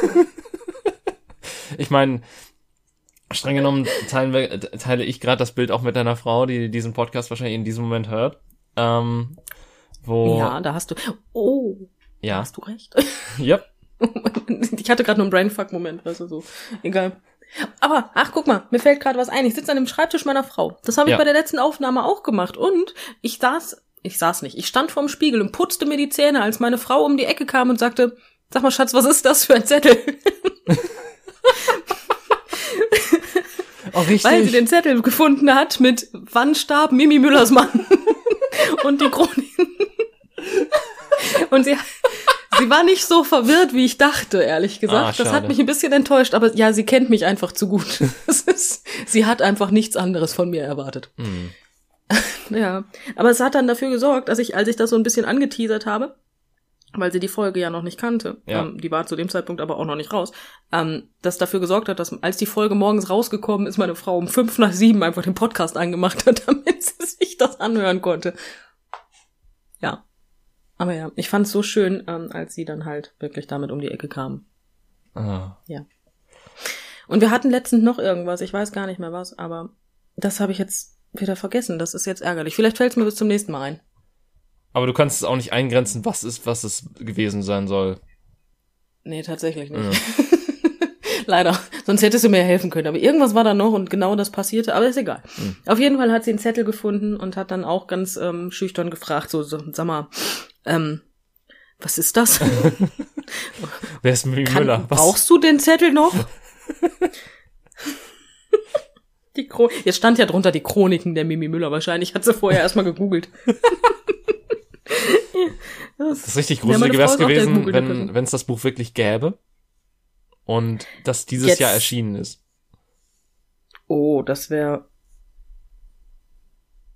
Speaker 1: Ich meine, streng genommen wir, teile ich gerade das Bild auch mit deiner Frau, die diesen Podcast wahrscheinlich in diesem Moment hört. Ähm, wo
Speaker 2: Ja, da hast du. Oh,
Speaker 1: ja,
Speaker 2: hast du recht. [laughs]
Speaker 1: ja, [laughs]
Speaker 2: Ich hatte gerade nur einen Brainfuck-Moment, weißt du so. Egal. Aber, ach, guck mal, mir fällt gerade was ein. Ich sitze an dem Schreibtisch meiner Frau. Das habe ich
Speaker 1: Ja.
Speaker 2: bei der letzten Aufnahme auch gemacht. Und ich saß, ich saß nicht, ich stand vorm Spiegel und putzte mir die Zähne, als meine Frau um die Ecke kam und sagte, sag mal, Schatz, was ist das für ein Zettel? [laughs]
Speaker 1: oh.
Speaker 2: Weil sie den Zettel gefunden hat mit Wann starb Mimi Müllers Mann? [laughs] und die Chronik. und sie, sie war nicht so verwirrt, wie ich dachte, ehrlich gesagt.
Speaker 1: Ah,
Speaker 2: das hat mich ein bisschen enttäuscht, aber ja, sie kennt mich einfach zu gut. [laughs] Ist, sie hat einfach nichts anderes von mir erwartet.
Speaker 1: Hm. [laughs]
Speaker 2: Ja, aber es hat dann dafür gesorgt, dass ich, als ich das so ein bisschen angeteasert habe, weil sie die Folge ja noch nicht kannte,
Speaker 1: Ja.
Speaker 2: ähm, die war zu dem Zeitpunkt aber auch noch nicht raus, ähm, das dafür gesorgt hat, dass als die Folge morgens rausgekommen ist, meine Frau um fünf nach sieben einfach den Podcast angemacht hat, [laughs] damit sie sich das anhören konnte. Ja. Aber ja, ich fand es so schön, ähm, als sie dann halt wirklich damit um die Ecke kam.
Speaker 1: Ah.
Speaker 2: Ja. Und wir hatten letztens noch irgendwas, ich weiß gar nicht mehr was, aber das habe ich jetzt wieder vergessen. Das ist jetzt ärgerlich. Vielleicht fällt es mir bis zum nächsten Mal ein.
Speaker 1: Aber du kannst es auch nicht eingrenzen, was ist, was es gewesen sein soll.
Speaker 2: Nee, tatsächlich nicht. [laughs] Leider. Sonst hättest du mir helfen können. Aber irgendwas war da noch und genau das passierte. Aber ist egal. Auf jeden Fall hat sie einen Zettel gefunden und hat dann auch ganz ähm, schüchtern gefragt, so, so sag mal, ähm, was ist das? [laughs]
Speaker 1: Wer ist Mimi Müller? Was?
Speaker 2: brauchst du den Zettel noch? [laughs] die Chro Jetzt stand ja drunter die Chroniken der Mimi Müller. Wahrscheinlich hat sie vorher [laughs] erstmal gegoogelt. [laughs]
Speaker 1: Das ist richtig
Speaker 2: Ja, meine
Speaker 1: gruselig wäre es gewesen, wenn es das Buch wirklich gäbe und das dieses
Speaker 2: Jetzt-
Speaker 1: Jahr erschienen ist.
Speaker 2: Oh, das wäre.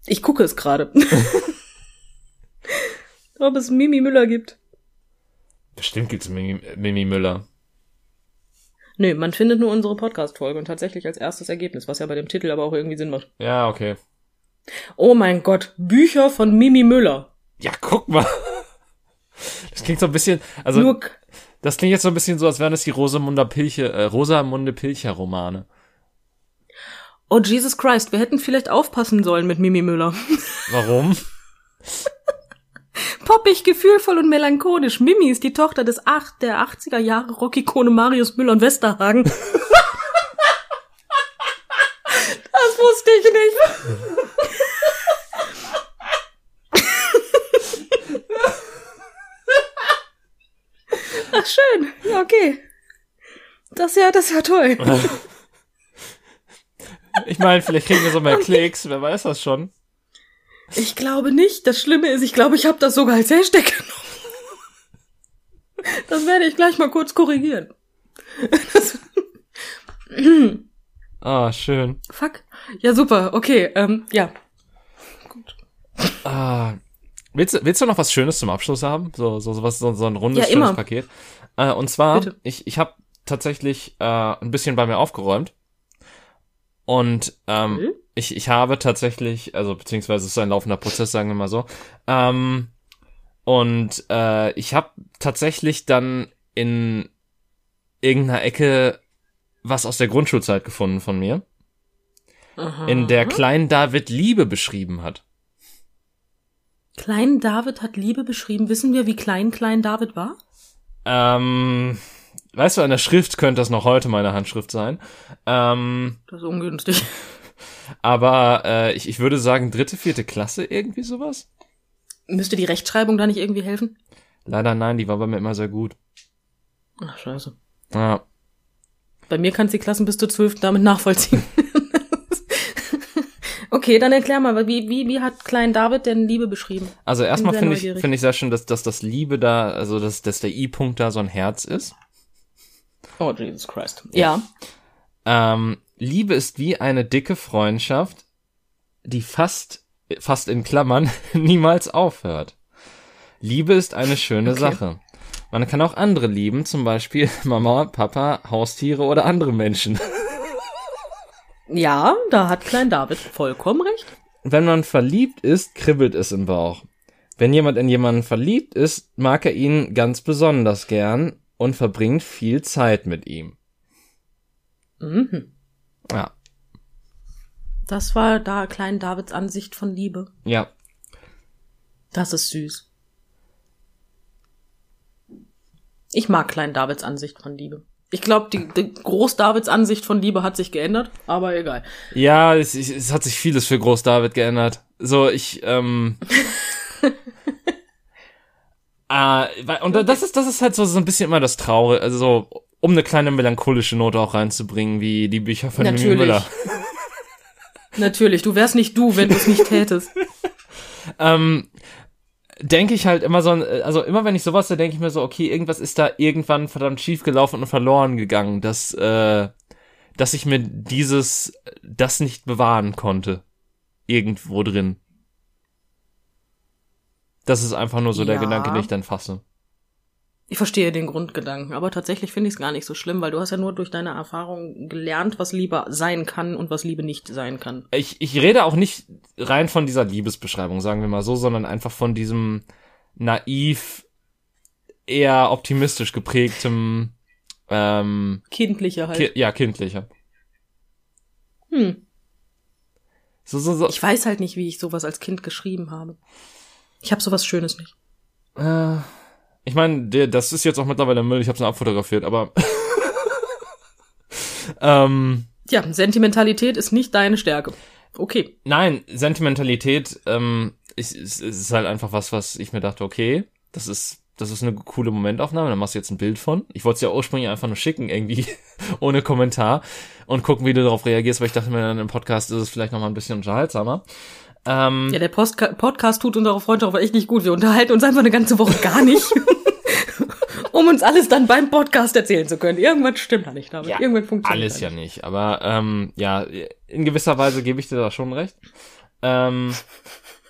Speaker 2: Ich gucke es gerade. [laughs] Ob es Mimi Müller gibt.
Speaker 1: Bestimmt gibt's Mimi, Mimi Müller.
Speaker 2: Nö, man findet nur unsere Podcast-Folge und tatsächlich als erstes Ergebnis, was ja bei dem Titel aber auch irgendwie Sinn macht.
Speaker 1: Ja, okay.
Speaker 2: Oh mein Gott, Bücher von Mimi Müller.
Speaker 1: Ja, guck mal. Das klingt so ein bisschen, also
Speaker 2: Nur
Speaker 1: das klingt jetzt so ein bisschen so, als wären das die Rosamunde Pilcher, äh, Rosamunde Pilcher Romane.
Speaker 2: Oh Jesus Christ, wir hätten vielleicht aufpassen sollen mit Mimi Müller.
Speaker 1: Warum? [laughs]
Speaker 2: Poppig, gefühlvoll und melancholisch. Mimi ist die Tochter des acht, der 80er Jahre Rockikone Marius Müller und Westerhagen. [laughs] das wusste ich nicht. Ach schön, ja okay. Das ja, das ja toll. [laughs]
Speaker 1: Ich meine, vielleicht kriegen wir so mehr Klicks, wer weiß das schon.
Speaker 2: Ich glaube nicht. Das Schlimme ist, ich glaube, ich habe das sogar als Hashtag genommen. Das werde ich gleich mal kurz korrigieren.
Speaker 1: Ah, schön.
Speaker 2: fuck. Ja, super. Okay, ähm, ja.
Speaker 1: Ah, willst, du- willst du noch was Schönes zum Abschluss haben? So, so, so, was, so, so ein rundes,
Speaker 2: Ja,
Speaker 1: schönes. Paket. Äh, und zwar,
Speaker 2: Bitte.
Speaker 1: ich, ich habe tatsächlich äh, ein bisschen bei mir aufgeräumt. Und ähm,
Speaker 2: Cool.
Speaker 1: Ich, ich habe tatsächlich, also beziehungsweise es ist ein laufender Prozess, sagen wir mal so. Ähm, und äh, ich habe tatsächlich dann in irgendeiner Ecke was aus der Grundschulzeit gefunden von mir,
Speaker 2: Aha.
Speaker 1: in der Klein David Liebe beschrieben hat.
Speaker 2: Klein David hat Liebe beschrieben. Wissen wir, wie klein Klein David war?
Speaker 1: Ähm, weißt du, an der Schrift könnte das noch heute meine Handschrift sein. Ähm,
Speaker 2: Das ist ungünstig.
Speaker 1: Aber äh, ich, ich würde sagen, dritte, vierte Klasse, irgendwie sowas?
Speaker 2: Müsste die Rechtschreibung da nicht irgendwie helfen?
Speaker 1: Leider nein, die war bei mir immer sehr gut.
Speaker 2: Ach, scheiße.
Speaker 1: Ja.
Speaker 2: Bei mir kannst du die Klassen bis zur 12. damit nachvollziehen. [laughs] okay, dann erklär mal, wie, wie, wie hat Klein David denn Liebe beschrieben?
Speaker 1: Also erstmal finde ich, finde ich sehr schön, dass, dass das Liebe da, also dass, dass der I-Punkt da so ein Herz ist.
Speaker 2: Oh, Jesus Christ. Ja.
Speaker 1: Ähm, Liebe ist wie eine dicke Freundschaft, die fast, fast in Klammern, [laughs] niemals aufhört. Liebe ist eine schöne
Speaker 2: Okay.
Speaker 1: Sache. Man kann auch andere lieben, zum Beispiel [laughs] Mama, Papa, Haustiere oder andere Menschen. [laughs]
Speaker 2: Ja, da hat Klein David vollkommen recht.
Speaker 1: Wenn man verliebt ist, kribbelt es im Bauch. Wenn jemand in jemanden verliebt ist, mag er ihn ganz besonders gern und verbringt viel Zeit mit ihm.
Speaker 2: Mhm.
Speaker 1: Ja,
Speaker 2: Das war da Klein Davids Ansicht von Liebe.
Speaker 1: ja.
Speaker 2: Das ist süß. Ich mag Klein Davids Ansicht von Liebe. Ich glaube, die, die Groß Davids Ansicht von Liebe hat sich geändert, aber egal.
Speaker 1: Ja, es, es, hat sich vieles für Groß David geändert. So, ich, ähm. [laughs] weil- und das ist, das ist halt so, so ein bisschen immer das Traurige, also so, um eine kleine melancholische Note auch reinzubringen, wie die Bücher von Mimi
Speaker 2: Natürlich.
Speaker 1: Müller. [laughs]
Speaker 2: Natürlich, du wärst nicht du, wenn du es nicht tätest. [laughs]
Speaker 1: Ähm, denke ich halt immer so, also immer wenn ich sowas, da denke ich mir so, okay, irgendwas ist da irgendwann verdammt schief gelaufen und verloren gegangen, dass, äh, dass ich mir dieses, das nicht bewahren konnte. Irgendwo drin. Das ist einfach nur so der
Speaker 2: Ja.
Speaker 1: Gedanke, den ich dann fasse.
Speaker 2: Ich verstehe den Grundgedanken, aber tatsächlich finde ich es gar nicht so schlimm, weil du hast ja nur durch deine Erfahrung gelernt, was Liebe sein kann und was Liebe nicht sein kann.
Speaker 1: Ich, ich rede auch nicht rein von dieser Liebesbeschreibung, sagen wir mal so, sondern einfach von diesem naiv, eher optimistisch geprägtem, ähm,
Speaker 2: Kindliche halt.
Speaker 1: ki ja, kindlicher.
Speaker 2: hm.
Speaker 1: So, so, so.
Speaker 2: Ich weiß halt nicht, wie ich sowas als Kind geschrieben habe. Ich habe sowas Schönes nicht.
Speaker 1: Äh, ich meine, das ist jetzt auch mittlerweile Müll, ich habe es abfotografiert, aber [laughs] ähm,
Speaker 2: Ja, Sentimentalität ist nicht deine Stärke. Okay.
Speaker 1: nein, Sentimentalität ähm, ist, ist, ist halt einfach was, was ich mir dachte, okay, das ist das ist eine coole Momentaufnahme, da machst du jetzt ein Bild von. Ich wollte es ja ursprünglich einfach nur schicken, irgendwie, [laughs] ohne Kommentar und gucken, wie du darauf reagierst, weil ich dachte mir dann im Podcast ist es vielleicht noch mal ein bisschen unterhaltsamer. Ähm,
Speaker 2: Ja, der Postka Podcast tut unserer Freundschaft aber echt nicht gut. Wir unterhalten uns einfach eine ganze Woche gar nicht. [laughs] um uns alles dann beim Podcast erzählen zu können. Irgendwas stimmt da nicht damit.
Speaker 1: Ja,
Speaker 2: Irgendwas funktioniert
Speaker 1: Alles ja
Speaker 2: nicht.
Speaker 1: nicht, aber ähm, ja, in gewisser Weise gebe ich dir da schon recht. Ähm,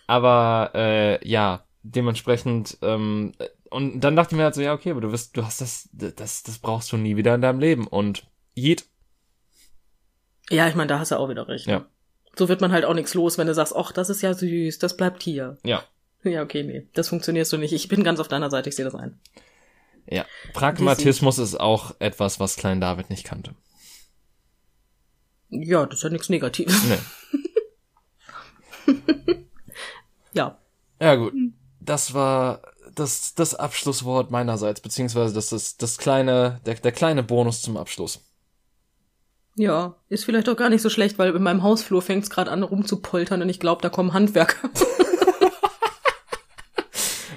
Speaker 1: aber äh, ja, dementsprechend ähm, und dann dachte ich mir halt so, ja, okay, aber du wirst, du hast das, das, das brauchst du nie wieder in deinem Leben und jed,
Speaker 2: Ja, ich meine, da hast du auch wieder recht.
Speaker 1: Ja.
Speaker 2: So wird man halt auch nichts los, wenn du sagst, ach, das ist ja süß, das bleibt hier.
Speaker 1: ja,
Speaker 2: Ja, okay, nee, das funktionierst du nicht. Ich bin ganz auf deiner Seite, ich sehe das ein.
Speaker 1: ja. Pragmatismus ist auch etwas, was Klein David nicht kannte.
Speaker 2: Ja, das ist ja nichts Negatives.
Speaker 1: Nee. [laughs]
Speaker 2: Ja.
Speaker 1: Ja, gut. Das war das, das Abschlusswort meinerseits, beziehungsweise das ist das kleine, der, der kleine Bonus zum Abschluss.
Speaker 2: Ja, ist vielleicht auch gar nicht so schlecht, weil in meinem Hausflur fängt es gerade an rumzupoltern und ich glaube, da kommen Handwerker. [laughs]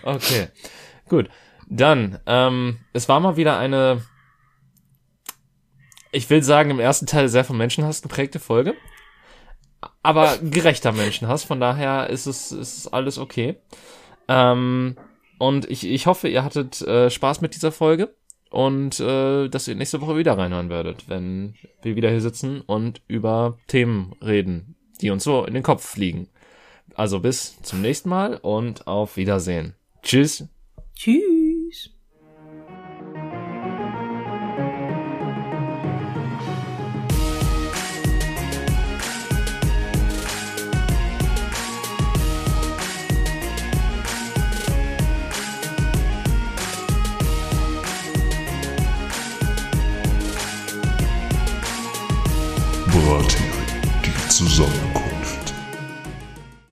Speaker 1: Okay, gut. Dann, ähm, es war mal wieder eine, ich will sagen, im ersten Teil sehr von Menschenhass geprägte Folge. Aber gerechter Menschenhass, von daher ist es, ist es alles okay. Ähm, und ich, ich hoffe, ihr hattet äh, Spaß mit dieser Folge und äh, dass ihr nächste Woche wieder reinhören werdet, wenn wir wieder hier sitzen und über Themen reden, die uns so in den Kopf fliegen. Also bis zum nächsten Mal und auf Wiedersehen. Tschüss.
Speaker 2: Tschüss.